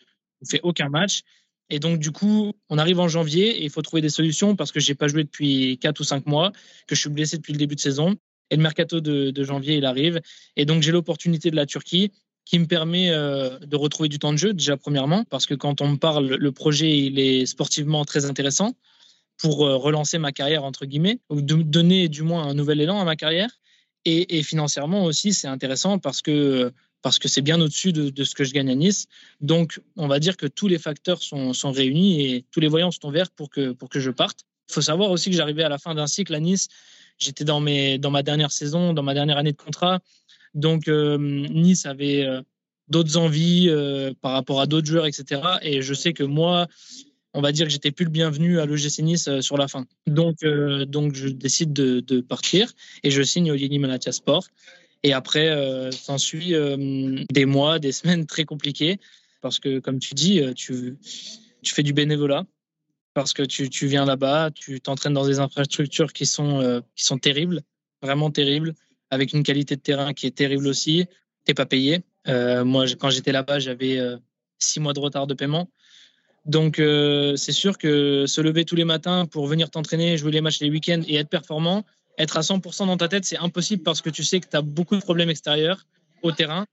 Je fais aucun match. Et donc, du coup, on arrive en janvier et il faut trouver des solutions parce que j'ai pas joué depuis quatre ou cinq mois, que je suis blessé depuis le début de saison. Et le mercato de, janvier, il arrive. Et donc, j'ai l'opportunité de la Turquie qui me permet euh, de retrouver du temps de jeu, déjà premièrement, parce que quand on me parle, le projet, il est sportivement très intéressant pour euh, relancer ma carrière, entre guillemets, ou de donner du moins un nouvel élan à ma carrière. Et, financièrement aussi, c'est intéressant parce que parce que c'est bien au-dessus de, de, ce que je gagne à Nice. Donc, on va dire que tous les facteurs sont, sont réunis et tous les voyants sont verts pour que, pour que je parte. Il faut savoir aussi que j'arrivais à la fin d'un cycle à Nice. J'étais dans, mes, dans ma dernière saison, dans ma dernière année de contrat. Donc, euh, Nice avait euh, d'autres envies euh, par rapport à d'autres joueurs, etc. Et je sais que moi, on va dire que j'étais plus le bienvenu à l'OGC Nice euh, sur la fin. Donc, euh, donc je décide de, de, partir et je signe au Yeni Malatya Sport. Et après, euh, s'ensuit des mois, des semaines très compliquées parce que, comme tu dis, tu, tu fais du bénévolat parce que tu, tu viens là-bas, tu t'entraînes dans des infrastructures qui sont, euh, qui sont terribles, vraiment terribles, avec une qualité de terrain qui est terrible aussi. T'es pas payé. Euh, moi, quand j'étais là-bas, j'avais euh, six mois de retard de paiement. Donc, c'est sûr que se lever tous les matins pour venir t'entraîner, jouer les matchs les week-ends et être performant, être à 100% dans ta tête, c'est impossible parce que tu sais que tu as beaucoup de problèmes extérieurs au terrain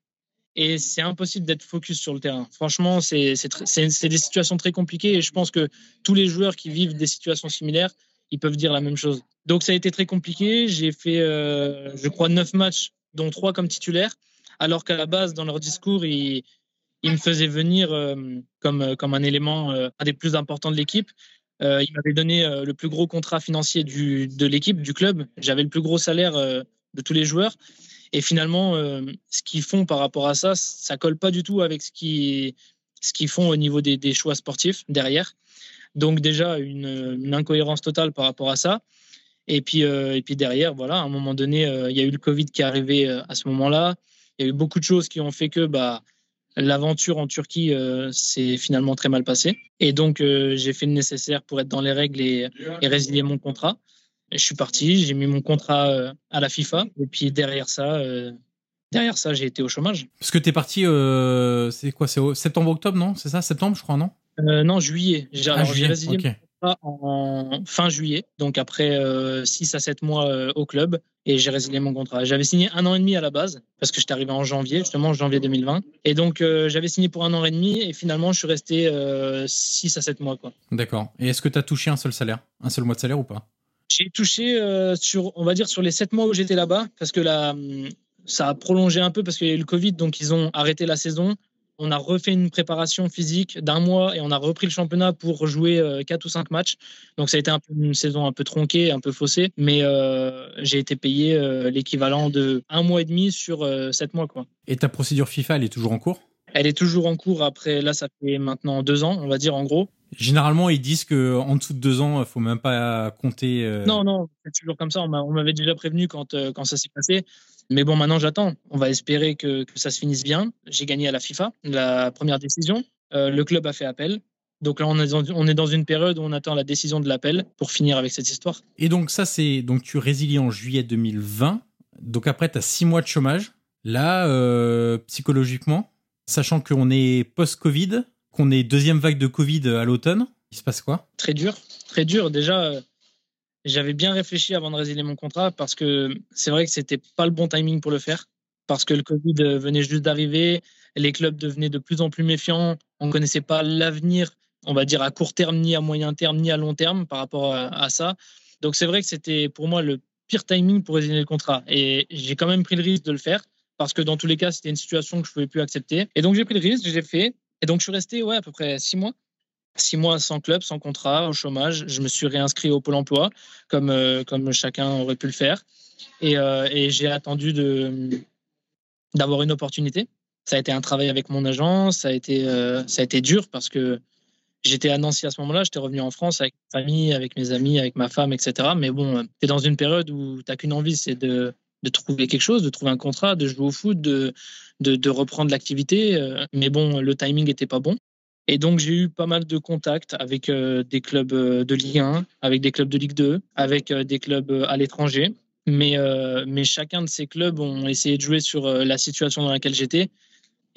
et c'est impossible d'être focus sur le terrain. Franchement, c'est des situations très compliquées et je pense que tous les joueurs qui vivent des situations similaires, ils peuvent dire la même chose. Donc, ça a été très compliqué. J'ai fait, euh, je crois, neuf matchs, dont trois comme titulaire, alors qu'à la base, dans leur discours, ils il me faisait venir euh, comme, comme un élément, euh, un des plus importants de l'équipe. Euh, il m'avait donné le plus gros contrat financier du, de l'équipe, du club. J'avais le plus gros salaire de tous les joueurs. Et finalement, euh, ce qu'ils font par rapport à ça, ça colle pas du tout avec ce qu'ils font au niveau des, choix sportifs derrière. Donc déjà, une, incohérence totale par rapport à ça. Et puis, euh, et puis derrière, voilà, à un moment donné, euh, il y a eu le Covid qui est arrivé à ce moment-là. Il y a eu beaucoup de choses qui ont fait que bah, l'aventure en Turquie euh, s'est finalement très mal passée. Et donc, j'ai fait le nécessaire pour être dans les règles et résilier mon contrat. Et je suis parti, j'ai mis mon contrat euh, à la FIFA. Et puis derrière ça, euh, derrière ça, j'ai été au chômage. Parce que tu es parti, euh, c'est quoi C'est septembre-octobre, non? C'est ça Septembre, je crois, non? Euh, Non, juillet. J'ai ah, okay. en fin juillet, donc après 6 à 7 mois euh, au club. Et j'ai résilié mon contrat. J'avais signé un an et demi à la base, parce que j'étais arrivé en janvier, justement, en janvier 2020. Et donc, euh, j'avais signé pour un an et demi, et finalement, je suis resté 6 à 7 mois. quoi. D'accord. Et est-ce que tu as touché un seul salaire? Un seul mois de salaire ou pas? J'ai touché euh, sur, on va dire, sur les sept mois où j'étais là-bas, parce que là, ça a prolongé un peu parce qu'il y a eu le Covid, donc ils ont arrêté la saison. On a refait une préparation physique d'un mois et on a repris le championnat pour jouer euh, quatre ou cinq matchs. Donc ça a été un peu une saison un peu tronquée, un peu faussée, mais euh, j'ai été payé euh, l'équivalent de un mois et demi sur sept mois, quoi. Et ta procédure FIFA, elle est toujours en cours? Elle est toujours en cours. Après, là, ça fait maintenant deux ans, on va dire en gros. Généralement, ils disent que en dessous de deux ans, faut même pas compter. Euh... Non, non, c'est toujours comme ça. On m'avait déjà prévenu quand, euh, quand ça s'est passé. Mais bon, maintenant, j'attends. On va espérer que, que, ça se finisse bien. J'ai gagné à la FIFA, la première décision. Euh, le club a fait appel. Donc là, on est, dans, on est dans une période où on attend la décision de l'appel pour finir avec cette histoire. Et donc, ça, c'est. Donc, tu résilies en juillet 2020. Donc, après, tu as six mois de chômage. Là, psychologiquement, sachant qu'on est post-Covid, qu'on ait deuxième vague de Covid à l'automne. Il se passe quoi? Très dur, très dur. Déjà, j'avais bien réfléchi avant de résilier mon contrat parce que c'est vrai que c'était pas le bon timing pour le faire parce que le Covid venait juste d'arriver, les clubs devenaient de plus en plus méfiants, on connaissait pas l'avenir, on va dire à court terme, ni à moyen terme, ni à long terme par rapport à, ça. Donc c'est vrai que c'était pour moi le pire timing pour résilier le contrat et j'ai quand même pris le risque de le faire parce que dans tous les cas, c'était une situation que je pouvais plus accepter. Et donc j'ai pris le risque, j'ai fait et donc je suis resté ouais à peu près six mois six mois sans club, sans contrat, au chômage. Je me suis réinscrit au Pôle emploi, comme, euh, comme chacun aurait pu le faire. Et, euh, j'ai attendu d'avoir une opportunité. Ça a été un travail avec mon agent, ça a été, euh, ça a été dur parce que j'étais à Nancy à ce moment-là, j'étais revenu en France avec ma famille, avec mes amis, avec ma femme, etc. Mais bon, tu es dans une période où tu n'as qu'une envie, c'est de, de trouver quelque chose, de trouver un contrat, de jouer au foot, de, de, reprendre l'activité. Mais bon, le timing n'était pas bon. Et donc, j'ai eu pas mal de contacts avec euh, des clubs euh, de Ligue 1, avec des clubs de Ligue 2, avec euh, des clubs à l'étranger. Mais, mais chacun de ces clubs ont essayé de jouer sur la situation dans laquelle j'étais.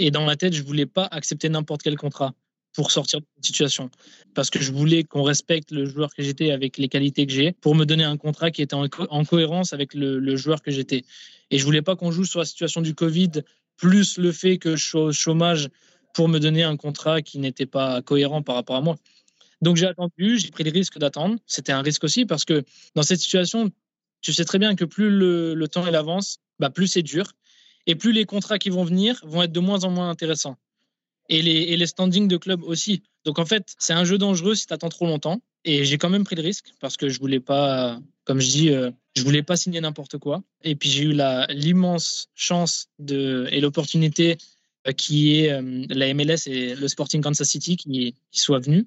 Et dans ma tête, je voulais pas accepter n'importe quel contrat pour sortir de cette situation. Parce que je voulais qu'on respecte le joueur que j'étais avec les qualités que j'ai pour me donner un contrat qui était en, cohérence avec le, joueur que j'étais. Et je voulais pas qu'on joue sur la situation du Covid plus le fait que je sois au chômage pour me donner un contrat qui n'était pas cohérent par rapport à moi. Donc j'ai attendu, j'ai pris le risque d'attendre. C'était un risque aussi parce que dans cette situation, tu sais très bien que plus le, temps avance, bah plus c'est dur et plus les contrats qui vont venir vont être de moins en moins intéressants. Et les, standings de club aussi. Donc en fait, c'est un jeu dangereux si tu attends trop longtemps. Et j'ai quand même pris le risque parce que je voulais pas, comme je dis, euh, je voulais pas signer n'importe quoi. Et puis j'ai eu l'immense chance de, et l'opportunité euh, qui est euh, la MLS et le Sporting Kansas City qui, qui soit venu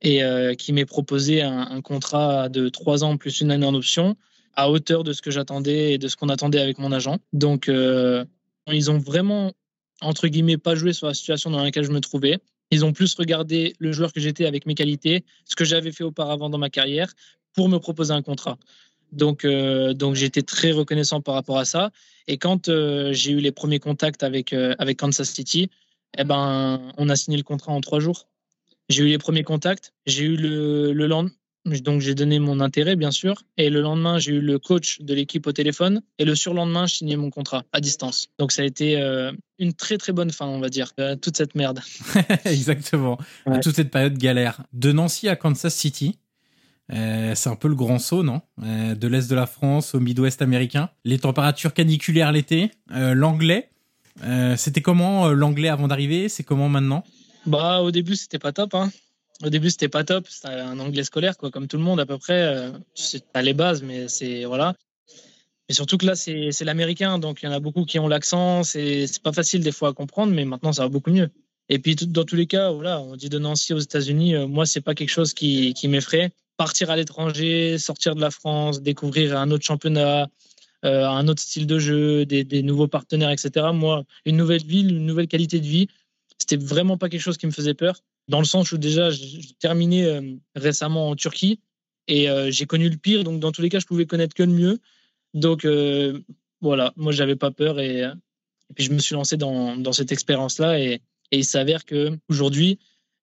et euh, qui m'ait proposé un, contrat de trois ans plus une année en option à hauteur de ce que j'attendais et de ce qu'on attendait avec mon agent. Donc, ils ont vraiment, entre guillemets, pas joué sur la situation dans laquelle je me trouvais. Ils ont plus regardé le joueur que j'étais avec mes qualités, ce que j'avais fait auparavant dans ma carrière, pour me proposer un contrat. Donc, euh, donc j'étais très reconnaissant par rapport à ça. Et quand euh, j'ai eu les premiers contacts avec, euh, avec Kansas City, eh ben, on a signé le contrat en trois jours. J'ai eu les premiers contacts, j'ai eu le, le donc j'ai donné mon intérêt bien sûr, et le lendemain j'ai eu le coach de l'équipe au téléphone, et le surlendemain j'ai signé mon contrat à distance. Donc ça a été une très très bonne fin, on va dire, toute cette merde. Exactement, toute cette période galère. De Nancy à Kansas City, euh, c'est un peu le grand saut, non? Euh, De l'est de la France au Midwest américain. Les températures caniculaires l'été. Euh, l'anglais. c'était comment l'anglais avant d'arriver? C'est comment maintenant? Bah au début c'était pas top. Hein. Au début c'était pas top. C'était un anglais scolaire quoi, comme tout le monde à peu près. c'est pas les bases, mais c'est voilà. Mais surtout que là c'est l'américain, donc il y en a beaucoup qui ont l'accent. C'est pas facile des fois à comprendre, mais maintenant ça va beaucoup mieux. Et puis dans tous les cas, voilà, on dit de Nancy aux États-Unis. moi c'est pas quelque chose qui, m'effraie partir à l'étranger, sortir de la France, découvrir un autre championnat, euh, un autre style de jeu, des, nouveaux partenaires, etc. Moi, une nouvelle ville, une nouvelle qualité de vie, c'était vraiment pas quelque chose qui me faisait peur. Dans le sens où déjà, j'ai terminé euh, récemment en Turquie et euh, j'ai connu le pire, donc dans tous les cas, je pouvais connaître que le mieux. Donc voilà, moi, j'avais pas peur et, puis je me suis lancé dans, cette expérience-là et, il s'avère que aujourd'hui,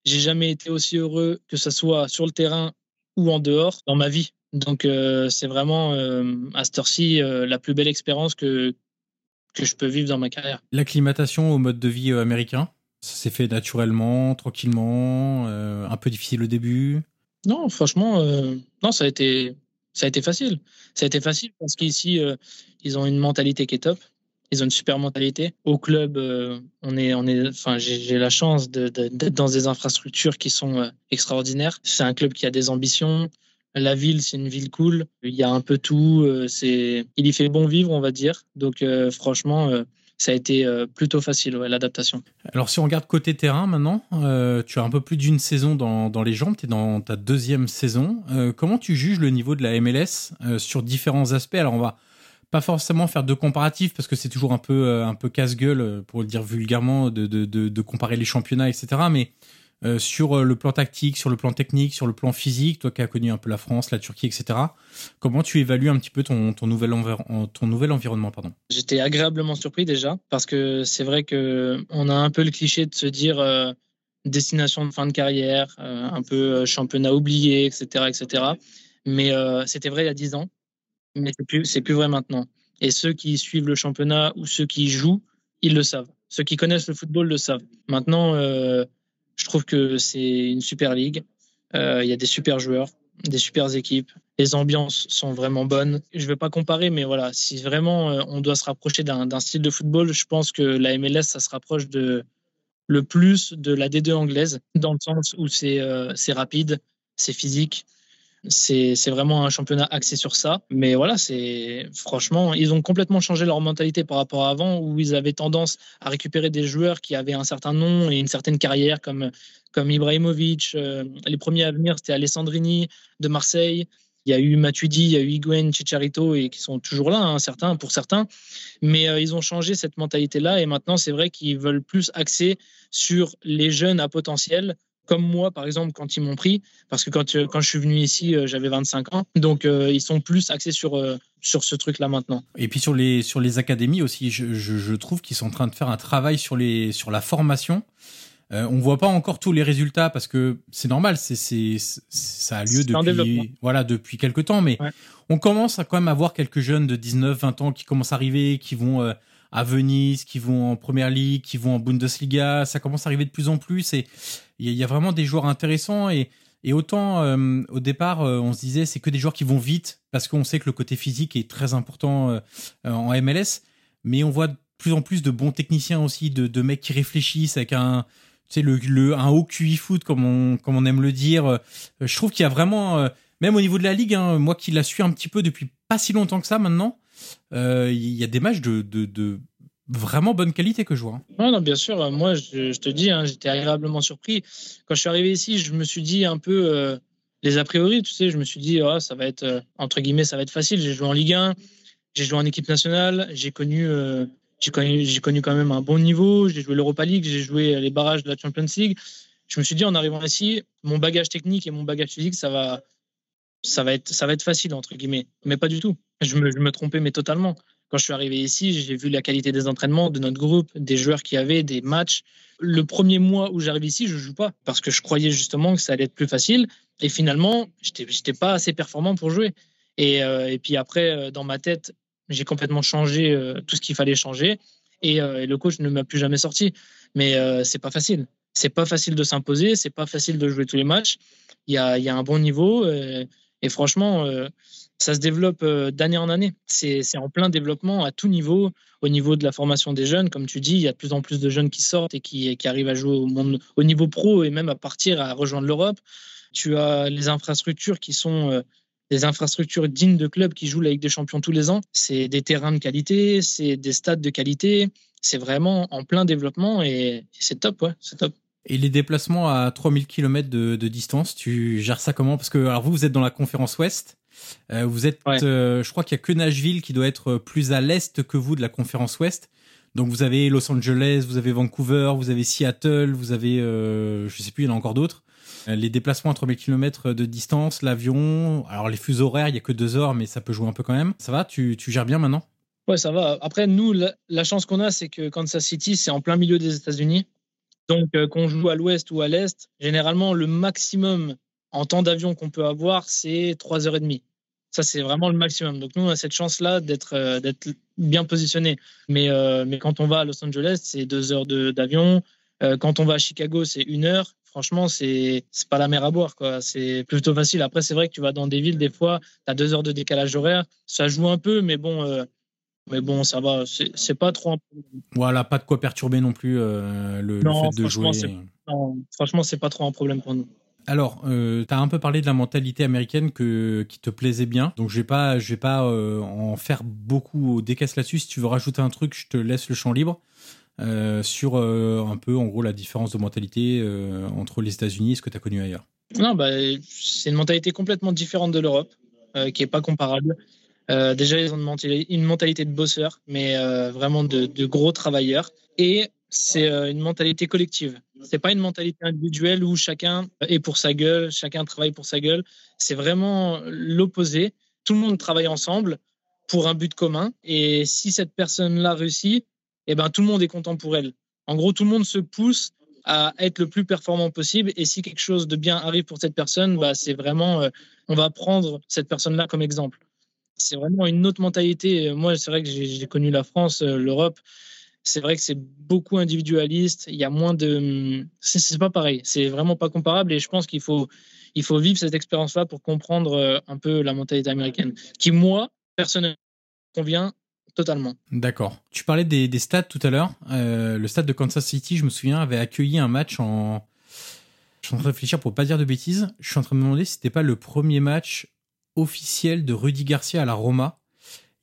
j'ai jamais été aussi heureux que ce soit sur le terrain ou en dehors dans ma vie. Donc euh, c'est vraiment euh, à cette heure-ci euh, la plus belle expérience que, que je peux vivre dans ma carrière. L'acclimatation au mode de vie américain, ça s'est fait naturellement, tranquillement, un peu difficile au début Non, franchement, non, ça a été ça a été facile. Ça a été facile parce qu'ici ils ont une mentalité qui est top. Ils ont une super mentalité. Au club, euh, on est, on est, enfin, j'ai la chance d'être dans des infrastructures qui sont euh, extraordinaires. C'est un club qui a des ambitions. La ville, c'est une ville cool. Il y a un peu tout. Euh, c'est, il y fait bon vivre, on va dire. Donc, franchement, ça a été plutôt facile, l'adaptation. Alors, si on regarde côté terrain maintenant, tu as un peu plus d'une saison dans, dans les jambes, tu es dans ta deuxième saison. comment tu juges le niveau de la MLS sur différents aspects? Alors, on va pas forcément faire de comparatifs parce que c'est toujours un peu euh, un peu casse-gueule euh, pour le dire vulgairement de, de, de, comparer les championnats etc mais euh, sur le plan tactique sur le plan technique sur le plan physique toi qui as connu un peu la France la Turquie etc comment tu évalues un petit peu ton, ton nouvel ton nouvel environnement pardon? J'étais agréablement surpris déjà parce que c'est vrai que on a un peu le cliché de se dire destination de fin de carrière, un peu championnat oublié, etc., etc. Mais c'était vrai il y a 10 ans, mais c'est plus plus vrai maintenant. Et ceux qui suivent le championnat ou ceux qui jouent, ils le savent. Ceux qui connaissent le football le savent. Maintenant, je trouve que c'est une super ligue. Il y a des super joueurs des super équipes. Les ambiances sont vraiment bonnes. Je ne vais pas comparer, mais voilà, si vraiment euh, on doit se rapprocher d'un style de football, je pense que la MLS, ça se rapproche de, le plus de la D2 anglaise, dans le sens où c'est euh, rapide, c'est physique. C'est vraiment un championnat axé sur ça. Mais voilà, c'est franchement, ils ont complètement changé leur mentalité par rapport à avant, où ils avaient tendance à récupérer des joueurs qui avaient un certain nom et une certaine carrière, comme comme Ibrahimovic. Euh, les premiers à venir, c'était Alessandrini de Marseille. Il y a eu Matuidi, il y a eu Higuain, Chicharito, et qui sont toujours là, hein, certains, pour certains. Mais euh, ils ont changé cette mentalité-là, et maintenant, c'est vrai qu'ils veulent plus axer sur les jeunes à potentiel, comme moi, par exemple, quand ils m'ont pris, parce que quand, euh, quand je suis venu ici, j'avais 25 ans. Donc, ils sont plus axés sur, sur ce truc-là maintenant. Et puis sur les, sur les académies aussi, je, je, je trouve qu'ils sont en train de faire un travail sur, les, sur la formation. Euh, on voit pas encore tous les résultats parce que c'est normal, c'est c'est ça a lieu depuis voilà depuis quelques temps, mais on commence à quand même à voir quelques jeunes de 19, 20 ans qui commencent à arriver, qui vont euh, à Venise, qui vont en Première Ligue, qui vont en Bundesliga. Ça commence à arriver de plus en plus et il y, a vraiment des joueurs intéressants et et autant euh, au départ on se disait c'est que des joueurs qui vont vite parce qu'on sait que le côté physique est très important en MLS, mais on voit de plus en plus de bons techniciens aussi, de, de mecs qui réfléchissent avec un c'est le, le, un haut QI foot comme on, comme on aime le dire. Euh, je trouve qu'il y a vraiment, euh, même au niveau de la ligue, hein, moi qui la suis un petit peu depuis pas si longtemps que ça maintenant, euh, il y a des matchs de, de, de vraiment bonne qualité que je vois. Hein. non, bien sûr. Moi, je, te dis, hein, j'étais agréablement surpris. Quand je suis arrivé ici, je me suis dit un peu les a priori, tu sais, je me suis dit, oh, ça va être, entre guillemets, ça va être facile. J'ai joué en Ligue 1, j'ai joué en équipe nationale, j'ai connu j'ai connu, j'ai connu quand même un bon niveau. J'ai joué l'Europa League, j'ai joué les barrages de la Champions League. Je me suis dit en arrivant ici, mon bagage technique et mon bagage physique, ça va, ça va être, ça va être facile entre guillemets. Mais pas du tout. Je me trompais mais totalement. Quand je suis arrivé ici, j'ai vu la qualité des entraînements de notre groupe, des joueurs qui avaient des matchs. Le premier mois où j'arrive ici, je joue pas parce que je croyais justement que ça allait être plus facile. Et finalement, j'étais, j'étais pas assez performant pour jouer. Et, euh, puis après, euh, dans ma tête, j'ai complètement changé euh, tout ce qu'il fallait changer et, le coach ne m'a plus jamais sorti. Mais c'est pas facile. C'est pas facile de s'imposer, c'est pas facile de jouer tous les matchs. Il y y a un bon niveau et, franchement, ça se développe d'année en année. C'est en plein développement à tout niveau, au niveau de la formation des jeunes. Comme tu dis, il y a de plus en plus de jeunes qui sortent et qui, arrivent à jouer au, niveau pro et même à partir à rejoindre l'Europe. Tu as les infrastructures qui sont des infrastructures dignes de clubs qui jouent la Ligue des Champions tous les ans. C'est des terrains de qualité, c'est des stades de qualité. C'est vraiment en plein développement et, c'est top, ouais, c'est top. Et les déplacements à 3000 km de, distance, tu gères ça comment? Parce que alors vous, vous êtes dans la conférence Ouest. Euh, vous êtes, euh, je crois qu'il y a que Nashville qui doit être plus à l'est que vous de la conférence Ouest. Donc vous avez Los Angeles, vous avez Vancouver, vous avez Seattle, vous avez, euh, je sais plus, il y en a encore d'autres. Euh, les déplacements à 3000 km de distance, l'avion, alors les fuseaux horaires, il n'y a que deux heures, mais ça peut jouer un peu quand même. Ça va? Tu, tu gères bien maintenant? Ouais, ça va. Après, nous, la, chance qu'on a, c'est que Kansas City, c'est en plein milieu des États-Unis. Donc, qu'on joue à l'ouest ou à l'est, généralement, le maximum en temps d'avion qu'on peut avoir, c'est 3h30. Ça, c'est vraiment le maximum. Donc, nous, on a cette chance-là d'être euh, bien positionné. Mais, mais quand on va à Los Angeles, c'est deux heures d'avion. quand on va à Chicago, c'est une heure franchement, c'est pas la mer à boire. C'est plutôt facile. Après, c'est vrai que tu vas dans des villes, des fois, tu as deux heures de décalage horaire. Ça joue un peu, mais bon, euh, mais bon, ça va. C'est pas trop. Voilà, pas de quoi perturber non plus euh, le, fait de jouer. Non, franchement, c'est pas trop un problème pour nous. Alors, euh, tu as un peu parlé de la mentalité américaine qui te plaisait bien. Donc, je vais pas, vais pas en faire beaucoup au décaisse là-dessus. Si tu veux rajouter un truc, je te laisse le champ libre. Euh, sur euh, un peu, en gros, la différence de mentalité euh, entre les États-Unis et ce que tu as connu ailleurs Non, bah, c'est une mentalité complètement différente de l'Europe, qui n'est pas comparable. déjà, ils ont une mentalité, de bosseurs, mais vraiment de, gros travailleurs. Et c'est une mentalité collective. C'est pas une mentalité individuelle où chacun est pour sa gueule, chacun travaille pour sa gueule. C'est vraiment l'opposé. Tout le monde travaille ensemble pour un but commun. Et si cette personne-là réussit, eh ben, tout le monde est content pour elle. En gros, tout le monde se pousse à être le plus performant possible. Et si quelque chose de bien arrive pour cette personne, bah, c'est vraiment, euh, on va prendre cette personne-là comme exemple. C'est vraiment une autre mentalité. Moi, c'est vrai que j'ai connu la France, euh, l'Europe. C'est vrai que c'est beaucoup individualiste. Il y a moins de. C'est pas pareil. C'est vraiment pas comparable. Et je pense qu'il faut, il faut vivre cette expérience-là pour comprendre euh, un peu la mentalité américaine, qui, moi, personnellement, convient totalement. D'accord. Tu parlais des, des stades tout à l'heure. Euh, le stade de Kansas City, je me souviens, avait accueilli un match en. Je suis en train de réfléchir pour pas dire de bêtises. Je suis en train de me demander si c'était pas le premier match officiel de Rudy Garcia à la Roma.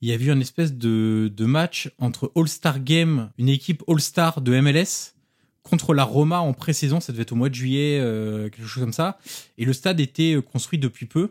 Il y a eu une espèce de, match entre All-Star Game, une équipe All-Star de MLS, contre la Roma en pré-saison. Ça devait être au mois de juillet, euh, quelque chose comme ça. Et le stade était construit depuis peu.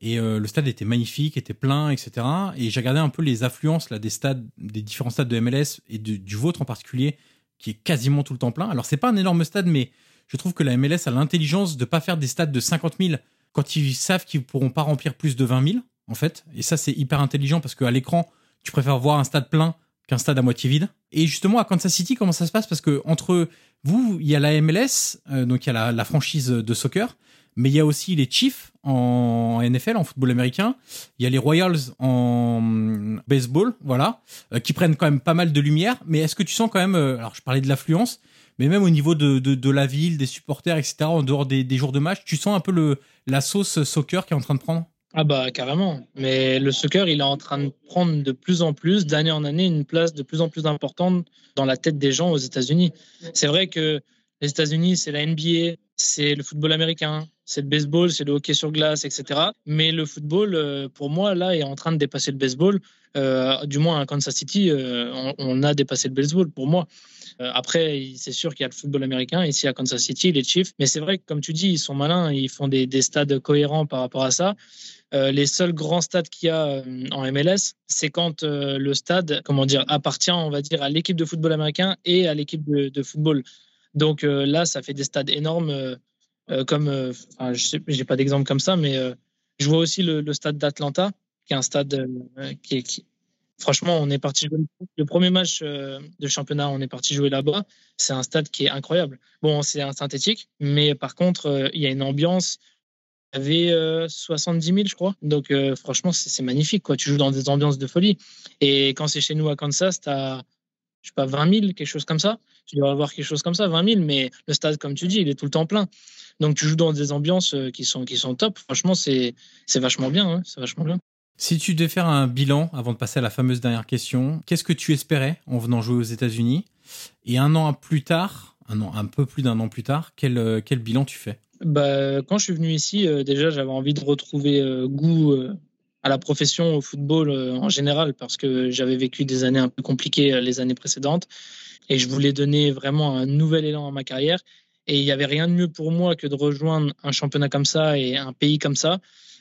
Et euh, le stade était magnifique, était plein, etc. Et j'ai regardé un peu les affluences là des stades, des différents stades de MLS et du vôtre en particulier, qui est quasiment tout le temps plein. Alors c'est pas un énorme stade, mais je trouve que la MLS a l'intelligence de pas faire des stades de 50 000 quand ils savent qu'ils pourront pas remplir plus de 20 000 en fait. Et ça c'est hyper intelligent parce qu'à l'écran, tu préfères voir un stade plein qu'un stade à moitié vide. Et justement à Kansas City, comment ça se passe? Parce que entre vous, il y a la MLS, euh, donc il y a la, franchise de soccer, mais il y a aussi les Chiefs en NFL, en football américain. Il y a les Royals en baseball, voilà, euh, qui prennent quand même pas mal de lumière. Mais est-ce que tu sens quand même, euh, alors je parlais de l'affluence, mais même au niveau de, de, de, la ville, des supporters, etc., en dehors des, des, jours de match, tu sens un peu le, la sauce soccer qui est en train de prendre? Ah bah carrément. Mais le soccer, il est en train de prendre de plus en plus, d'année en année, une place de plus en plus importante dans la tête des gens aux États-Unis. C'est vrai que les États-Unis, c'est la NBA, c'est le football américain, c'est le baseball, c'est le hockey sur glace, etc. Mais le football, euh, pour moi, là, est en train de dépasser le baseball. Euh, du moins, à Kansas City, euh, on, a dépassé le baseball pour moi. après, c'est sûr qu'il y a le football américain ici à Kansas City, les Chiefs. Mais c'est vrai que, comme tu dis, ils sont malins, ils font des, des stades cohérents par rapport à ça. Les seuls grands stades qu'il y a en MLS, c'est quand le stade, comment dire, appartient, on va dire, à l'équipe de football américain et à l'équipe de, football. Donc là, ça fait des stades énormes euh, comme, euh, je n'ai pas d'exemple comme ça, mais euh, je vois aussi le, stade d'Atlanta, qui est un stade qui est. Franchement, on est parti jouer le premier match de championnat, on est parti jouer là-bas. C'est un stade qui est incroyable. Bon, c'est un synthétique, mais par contre, il y a une ambiance. Il y avait 70 000, je crois. Donc, franchement, c'est magnifique. Quoi. Tu joues dans des ambiances de folie. Et quand c'est chez nous à Kansas, tu as, je sais pas, 20 000, quelque chose comme ça. Tu dois avoir quelque chose comme ça, 20 000, mais le stade, comme tu dis, il est tout le temps plein. Donc tu joues dans des ambiances euh, qui sont, qui sont top. Franchement, c'est vachement bien. Hein. c'est vachement bien. Si tu devais faire un bilan avant de passer à la fameuse dernière question, qu'est-ce que tu espérais en venant jouer aux États-Unis? Et un an plus tard, un an, un peu plus d'un an plus tard, quel, euh, quel bilan tu fais? Bah, Quand je suis venu ici, euh, déjà, j'avais envie de retrouver goût à la profession, au football en général, parce que j'avais vécu des années un peu compliquées les années précédentes. Et je voulais donner vraiment un nouvel élan à ma carrière. Et il n'y avait rien de mieux pour moi que de rejoindre un championnat comme ça et un pays comme ça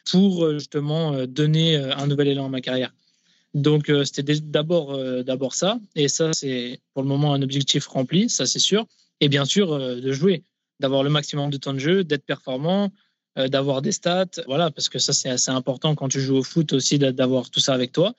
pour euh, justement euh, donner euh, un nouvel élan à ma carrière. Donc c'était d'abord d'abord ça et ça c'est pour le moment un objectif rempli, ça c'est sûr. Et bien sûr de jouer, d'avoir le maximum de temps de jeu, d'être performant, d'avoir des stats, voilà parce que ça c'est assez important quand tu joues au foot aussi d'avoir tout ça avec toi.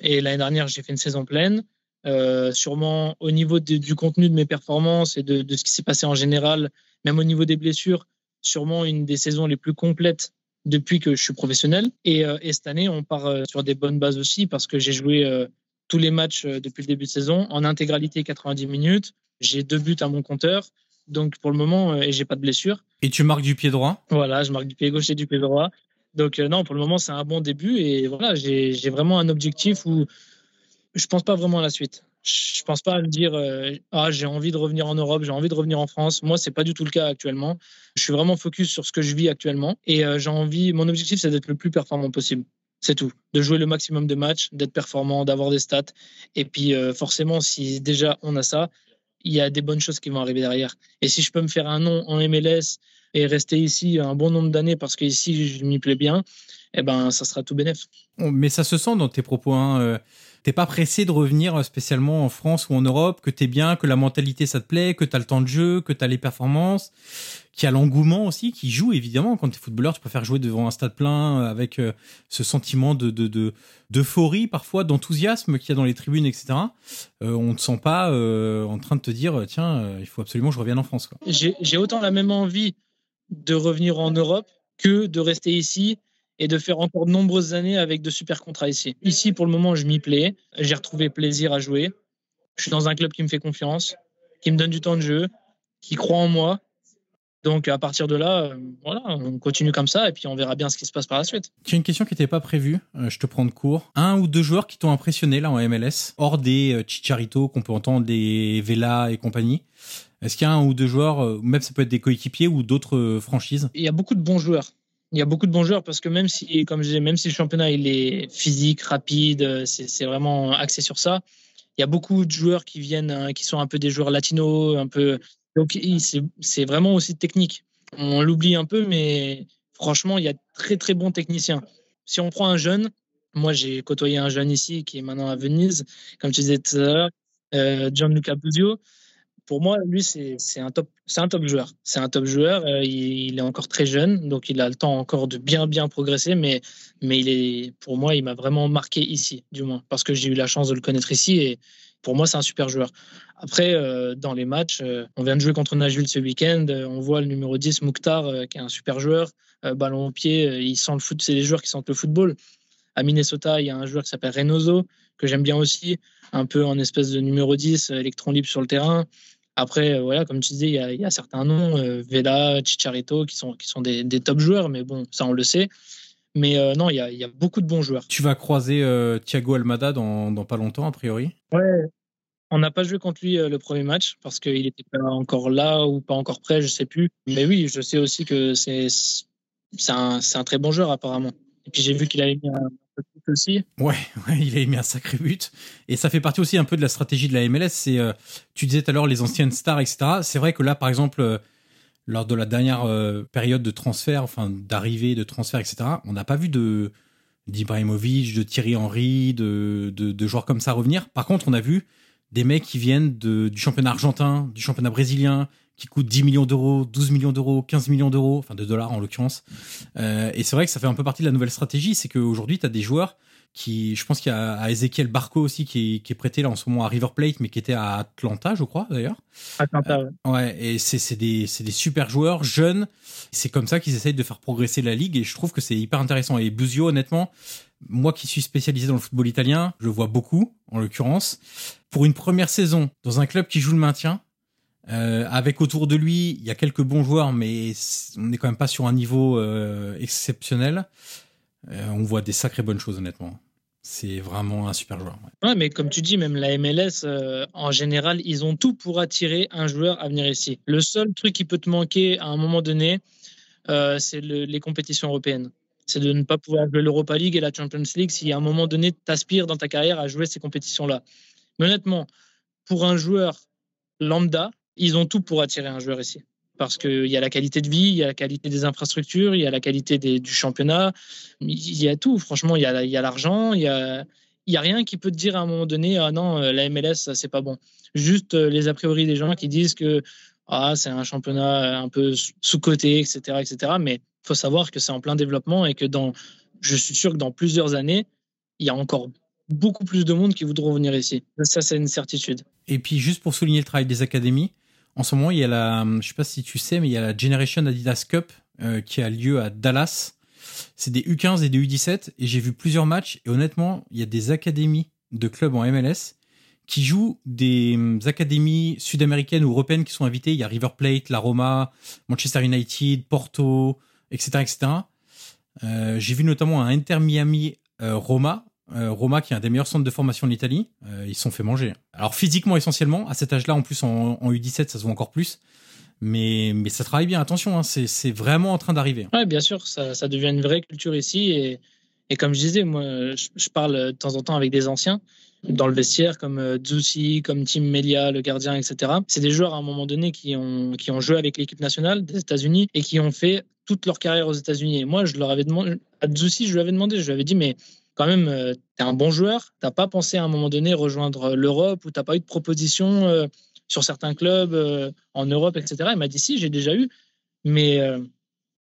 Et l'année dernière j'ai fait une saison pleine. Euh, sûrement au niveau du contenu de mes performances et de, ce qui s'est passé en général, même au niveau des blessures, sûrement une des saisons les plus complètes depuis que je suis professionnel. Et, euh, cette année, on part euh, sur des bonnes bases aussi parce que j'ai joué tous les matchs depuis le début de saison en intégralité 90 minutes. J'ai deux buts à mon compteur. Donc pour le moment, et j'ai pas de blessure. Et tu marques du pied droit? Voilà, je marque du pied gauche et du pied droit. Donc non, pour le moment, c'est un bon début. Et voilà, j'ai vraiment un objectif où je pense pas vraiment à la suite. Je pense pas à me dire euh, ah j'ai envie de revenir en Europe, j'ai envie de revenir en France. Moi c'est pas du tout le cas actuellement. Je suis vraiment focus sur ce que je vis actuellement et euh, j'ai envie. Mon objectif c'est d'être le plus performant possible. C'est tout. De jouer le maximum de matchs, d'être performant, d'avoir des stats. Et puis euh, forcément si déjà on a ça, il y a des bonnes choses qui vont arriver derrière. Et si je peux me faire un nom en MLS et rester ici un bon nombre d'années parce qu'ici je m'y plais bien, eh ben ça sera tout bénéf. Mais ça se sent dans tes propos. Hein, t'es pas pressé de revenir spécialement en France ou en Europe, que t'es bien, que la mentalité ça te plaît, que t'as le temps de jeu, que t'as les performances, qu'il y a l'engouement aussi, qui joue évidemment. Quand t'es footballeur, tu préfères jouer devant un stade plein euh, avec euh, ce sentiment de de d'euphorie parfois, d'enthousiasme qu'il y a dans les tribunes, etc. Euh, on ne sent pas en train de te dire tiens, il faut absolument que je revienne en France. J'ai autant la même envie de revenir en Europe que de rester ici et de faire encore de nombreuses années avec de super contrats ici. Ici, pour le moment, je m'y plais. J'ai retrouvé plaisir à jouer. Je suis dans un club qui me fait confiance, qui me donne du temps de jeu, qui croit en moi. Donc à partir de là, euh, voilà, on continue comme ça et puis on verra bien ce qui se passe par la suite. J'ai une question qui n'était pas prévue, euh, je te prends de court. Un ou deux joueurs qui t'ont impressionné là en MLS, hors des euh, Chicharito qu'on peut entendre, des Vela et compagnie. Est-ce qu'il y a un ou deux joueurs, même ça peut être des coéquipiers ou d'autres franchises? Il y a beaucoup de bons joueurs il y a beaucoup de bons joueurs parce que même si, comme je même si le championnat il est physique, rapide, c'est vraiment axé sur ça. Il y a beaucoup de joueurs qui viennent, qui sont un peu des joueurs latinos, un peu. Donc c'est vraiment aussi technique. On l'oublie un peu, mais franchement, il y a très très bons techniciens. Si on prend un jeune, moi j'ai côtoyé un jeune ici qui est maintenant à Venise, comme tu disais tout à l'heure, euh, Gianluca Buzio pour moi, lui, c'est un top, un top joueur. C'est un top joueur. Euh, il, est encore très jeune, donc il a le temps encore de bien, bien progresser. Mais, mais il est, pour moi, il m'a vraiment marqué ici, du moins, parce que j'ai eu la chance de le connaître ici. Et pour moi, c'est un super joueur. Après, euh, dans les matchs, euh, on vient de jouer contre Nashville ce week-end. on voit le numéro 10, Mouktar, qui est un super joueur. ballon au pied, il sent le foot. C'est les joueurs qui sentent le football. À Minnesota, il y a un joueur qui s'appelle Reynoso, que j'aime bien aussi, un peu en espèce de numéro 10, électron libre sur le terrain. Après, euh, voilà, comme tu disais, il y a, certains noms, euh, Vela, Chicharito, qui sont, qui sont des, des, top joueurs, mais bon, ça on le sait. Mais euh, non, il y, a, y, a, beaucoup de bons joueurs. Tu vas croiser Thiago Almada dans, dans, pas longtemps, a priori? Ouais, on n'a pas joué contre lui le premier match parce qu'il n'était pas encore là ou pas encore prêt, je sais plus. Mais oui, je sais aussi que c'est un, un très bon joueur apparemment. Et puis j'ai vu qu'il avait mis un, aussi. Ouais, il a mis un sacré but. Et ça fait partie aussi un peu de la stratégie de la MLS. Euh, tu disais tout à l'heure les anciennes stars, etc. C'est vrai que là, par exemple, euh, lors de la dernière euh, période de transfert, enfin d'arrivée, de transfert, etc. On n'a pas vu de d'Ibrahimovic, de Thierry Henry, de, de, joueurs comme ça revenir. Par contre, on a vu des mecs qui viennent du championnat argentin, du championnat brésilien, qui coûte 10 millions d'euros, 12 millions d'euros, 15 millions d'euros, enfin de dollars en l'occurrence. Euh, et c'est vrai que ça fait un peu partie de la nouvelle stratégie, c'est qu'aujourd'hui, tu as des joueurs qui, je pense qu'il y a Ezekiel Barco aussi qui est, qui est, prêté là en ce moment à River Plate, mais qui était à Atlanta, je crois d'ailleurs. Atlanta, ouais. Euh, ouais. et c'est des, des super joueurs, jeunes. C'est comme ça qu'ils essayent de faire progresser la ligue, et je trouve que c'est hyper intéressant. Et Buzio, honnêtement, moi qui suis spécialisé dans le football italien, je le vois beaucoup, en l'occurrence. Pour une première saison, dans un club qui joue le maintien, euh, avec autour de lui, il y a quelques bons joueurs, mais on n'est quand même pas sur un niveau euh, exceptionnel. Euh, on voit des sacrées bonnes choses, honnêtement. C'est vraiment un super joueur. Ouais. mais comme tu dis, même la MLS, en général, ils ont tout pour attirer un joueur à venir ici. Le seul truc qui peut te manquer à un moment donné, c'est les compétitions européennes. C'est de ne pas pouvoir jouer l'Europa League et la Champions League si à un moment donné, tu aspires dans ta carrière à jouer ces compétitions-là. Mais honnêtement, pour un joueur lambda, ils ont tout pour attirer un joueur ici. Parce qu'il y a la qualité de vie, il y a la qualité des infrastructures, il y a la qualité du championnat, il y a tout. Franchement, il y a l'argent, il y a, il y a rien qui peut te dire à un moment donné, ah non, euh, la MLS, c'est pas bon. Juste euh, les a priori des gens qui disent que ah, c'est un championnat un peu sous-coté, etc., etc. Mais faut savoir que c'est en plein développement et que dans, je suis sûr que dans plusieurs années, il y a encore beaucoup plus de monde qui voudront venir ici. Ça, c'est une certitude. Et puis, juste pour souligner le travail des académies, en ce moment, il y a la, je sais pas si tu sais, mais il y a la Generation Adidas Cup euh, qui a lieu à Dallas. C'est des U15 et des U17 et j'ai vu plusieurs matchs et honnêtement, il y a des académies de clubs en MLS qui jouent des hum, académies sud-américaines ou européennes qui sont invitées. Il y a River Plate, la Roma, Manchester United, Porto, etc., etc. Euh, j'ai vu notamment un Inter Miami euh, Roma euh, Roma, qui est un des meilleurs centres de formation d'Italie, euh, ils se sont fait manger. Alors physiquement essentiellement, à cet âge-là, en plus en, U17, ça se voit encore plus. Mais, ça travaille bien, attention, hein, c'est vraiment en train d'arriver. Oui, bien sûr, ça, devient une vraie culture ici. Et, et comme je disais, moi, je, parle de temps en temps avec des anciens dans le vestiaire, comme euh, Zusi, comme Tim Melia, le gardien, etc. C'est des joueurs à un moment donné qui ont, qui ont joué avec l'équipe nationale des États-Unis et qui ont fait toute leur carrière aux États-Unis. Et moi, je leur avais demandé, à Zusi, je lui avais demandé, je lui avais dit, mais quand même, euh, tu es un bon joueur. Tu pas pensé à un moment donné rejoindre l'Europe ou tu pas eu de proposition euh, sur certains clubs euh, en Europe, etc. Il m'a dit si, j'ai déjà eu, mais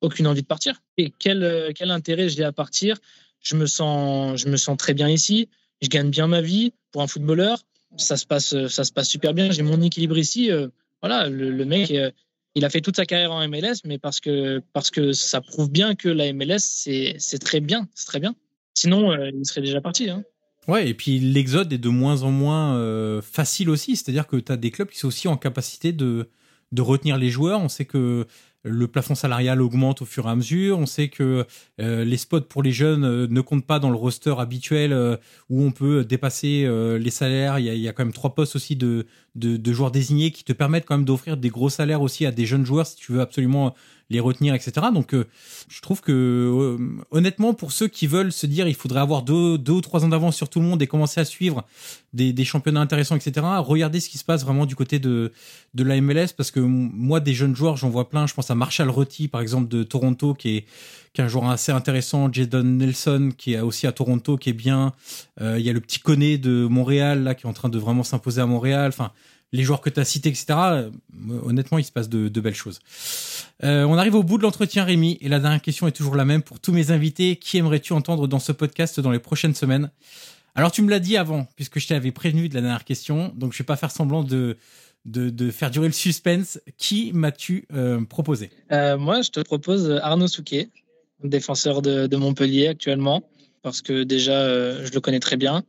aucune envie de partir. Et quel, quel intérêt j'ai à partir? Je me, sens, je me sens très bien ici. Je gagne bien ma vie pour un footballeur. Ça se passe, ça se passe super bien. J'ai mon équilibre ici. voilà, le, mec, il a fait toute sa carrière en MLS, mais parce que, parce que ça prouve bien que la MLS, c'est très bien. C'est très bien. Sinon, euh, il serait déjà parti. Hein. Ouais, et puis l'exode est de moins en moins euh, facile aussi. C'est-à-dire que tu as des clubs qui sont aussi en capacité de, de retenir les joueurs. On sait que le plafond salarial augmente au fur et à mesure. On sait que euh, les spots pour les jeunes ne comptent pas dans le roster habituel où on peut dépasser les salaires. Il y, a, quand même trois postes aussi de, de, de, joueurs désignés qui te permettent quand même d'offrir des gros salaires aussi à des jeunes joueurs si tu veux absolument les retenir, etc. Donc, euh, je trouve que euh, honnêtement, pour ceux qui veulent se dire il faudrait avoir deux, deux ou trois ans d'avance sur tout le monde et commencer à suivre des, des, championnats intéressants, etc. Regardez ce qui se passe vraiment du côté de de la MLS parce que moi, des jeunes joueurs, j'en vois plein. Je pense à Marshall Rutty, par exemple, de Toronto, qui est qui est un joueur assez intéressant. Jadon Nelson, qui est aussi à Toronto, qui est bien. Euh, il y a le petit Koné de Montréal là, qui est en train de vraiment s'imposer à Montréal. Enfin les joueurs que tu as cités, etc., euh, honnêtement, il se passe de, belles choses. Euh, on arrive au bout de l'entretien, Rémi, et la dernière question est toujours la même pour tous mes invités. Qui aimerais-tu entendre dans ce podcast dans les prochaines semaines? Alors, tu me l'as dit avant, puisque je t'avais prévenu de la dernière question, donc je vais pas faire semblant de, faire durer le suspense. Qui m'as-tu proposé? Moi, je te propose Arnaud Souquet, défenseur de, Montpellier actuellement, parce que déjà, je le connais très bien.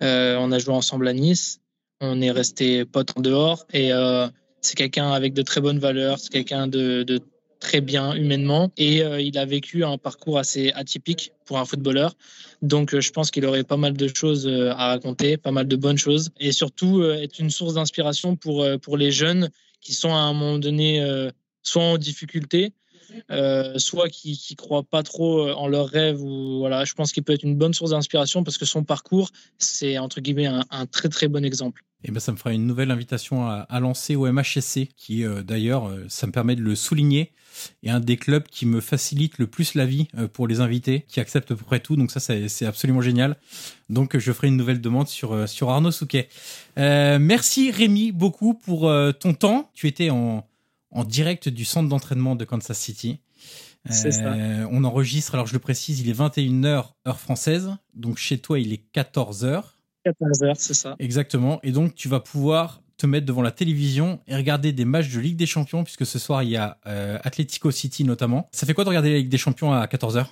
on a joué ensemble à Nice. On est resté potes en dehors. Et euh, c'est quelqu'un avec de très bonnes valeurs, c'est quelqu'un de, très bien humainement. Et euh, il a vécu un parcours assez atypique pour un footballeur. Donc euh, je pense qu'il aurait pas mal de choses à raconter, pas mal de bonnes choses. Et surtout être une source d'inspiration pour, pour les jeunes qui sont à un moment donné soit en difficulté, euh, soit qui qui croient pas trop euh, en leurs rêves ou voilà, je pense qu'il peut être une bonne source d'inspiration parce que son parcours c'est entre guillemets un, très très bon exemple. Et eh ben ça me fera une nouvelle invitation à, lancer au MHSC qui euh, d'ailleurs ça me permet de le souligner est un des clubs qui me facilite le plus la vie pour les invités qui acceptent à peu près tout donc ça c'est absolument génial. Donc je ferai une nouvelle demande sur sur Arnaud Souquet. merci Rémi beaucoup pour ton temps. Tu étais en en direct du centre d'entraînement de Kansas City. Ça. Euh, on enregistre, alors je le précise, il est 21h heure française, donc chez toi il est 14h. 14h, c'est ça. Exactement, et donc tu vas pouvoir te mettre devant la télévision et regarder des matchs de Ligue des Champions, puisque ce soir il y a euh, Atletico City notamment. Ça fait quoi de regarder la Ligue des Champions à 14h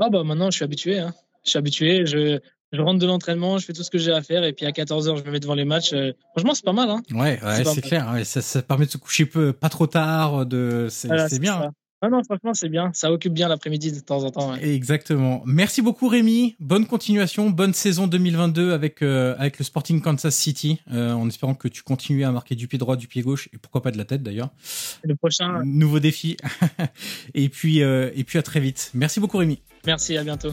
Ah bah maintenant je suis habitué, hein. Je suis habitué, je, je rentre de l'entraînement, je fais tout ce que j'ai à faire, et puis à 14h, je me mets devant les matchs. Euh, franchement, c'est pas mal. Hein ouais, ouais c'est clair. ça, ça, permet de se coucher peu, pas trop tard. De... C'est bien. Hein. Ah non, franchement, c'est bien. Ça occupe bien l'après-midi de temps en temps. Exactement. Merci beaucoup, Rémi. Bonne continuation. Bonne saison 2022 avec, euh, avec le Sporting Kansas City, euh, en espérant que tu continues à marquer du pied droit, du pied gauche, et pourquoi pas de la tête d'ailleurs. Le prochain. Nouveau défi. et, puis, et puis à très vite. Merci beaucoup, Rémi. Merci, à bientôt.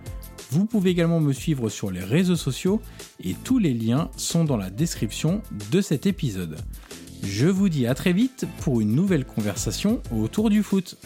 Vous pouvez également me suivre sur les réseaux sociaux et tous les liens sont dans la description de cet épisode. Je vous dis à très vite pour une nouvelle conversation autour du foot.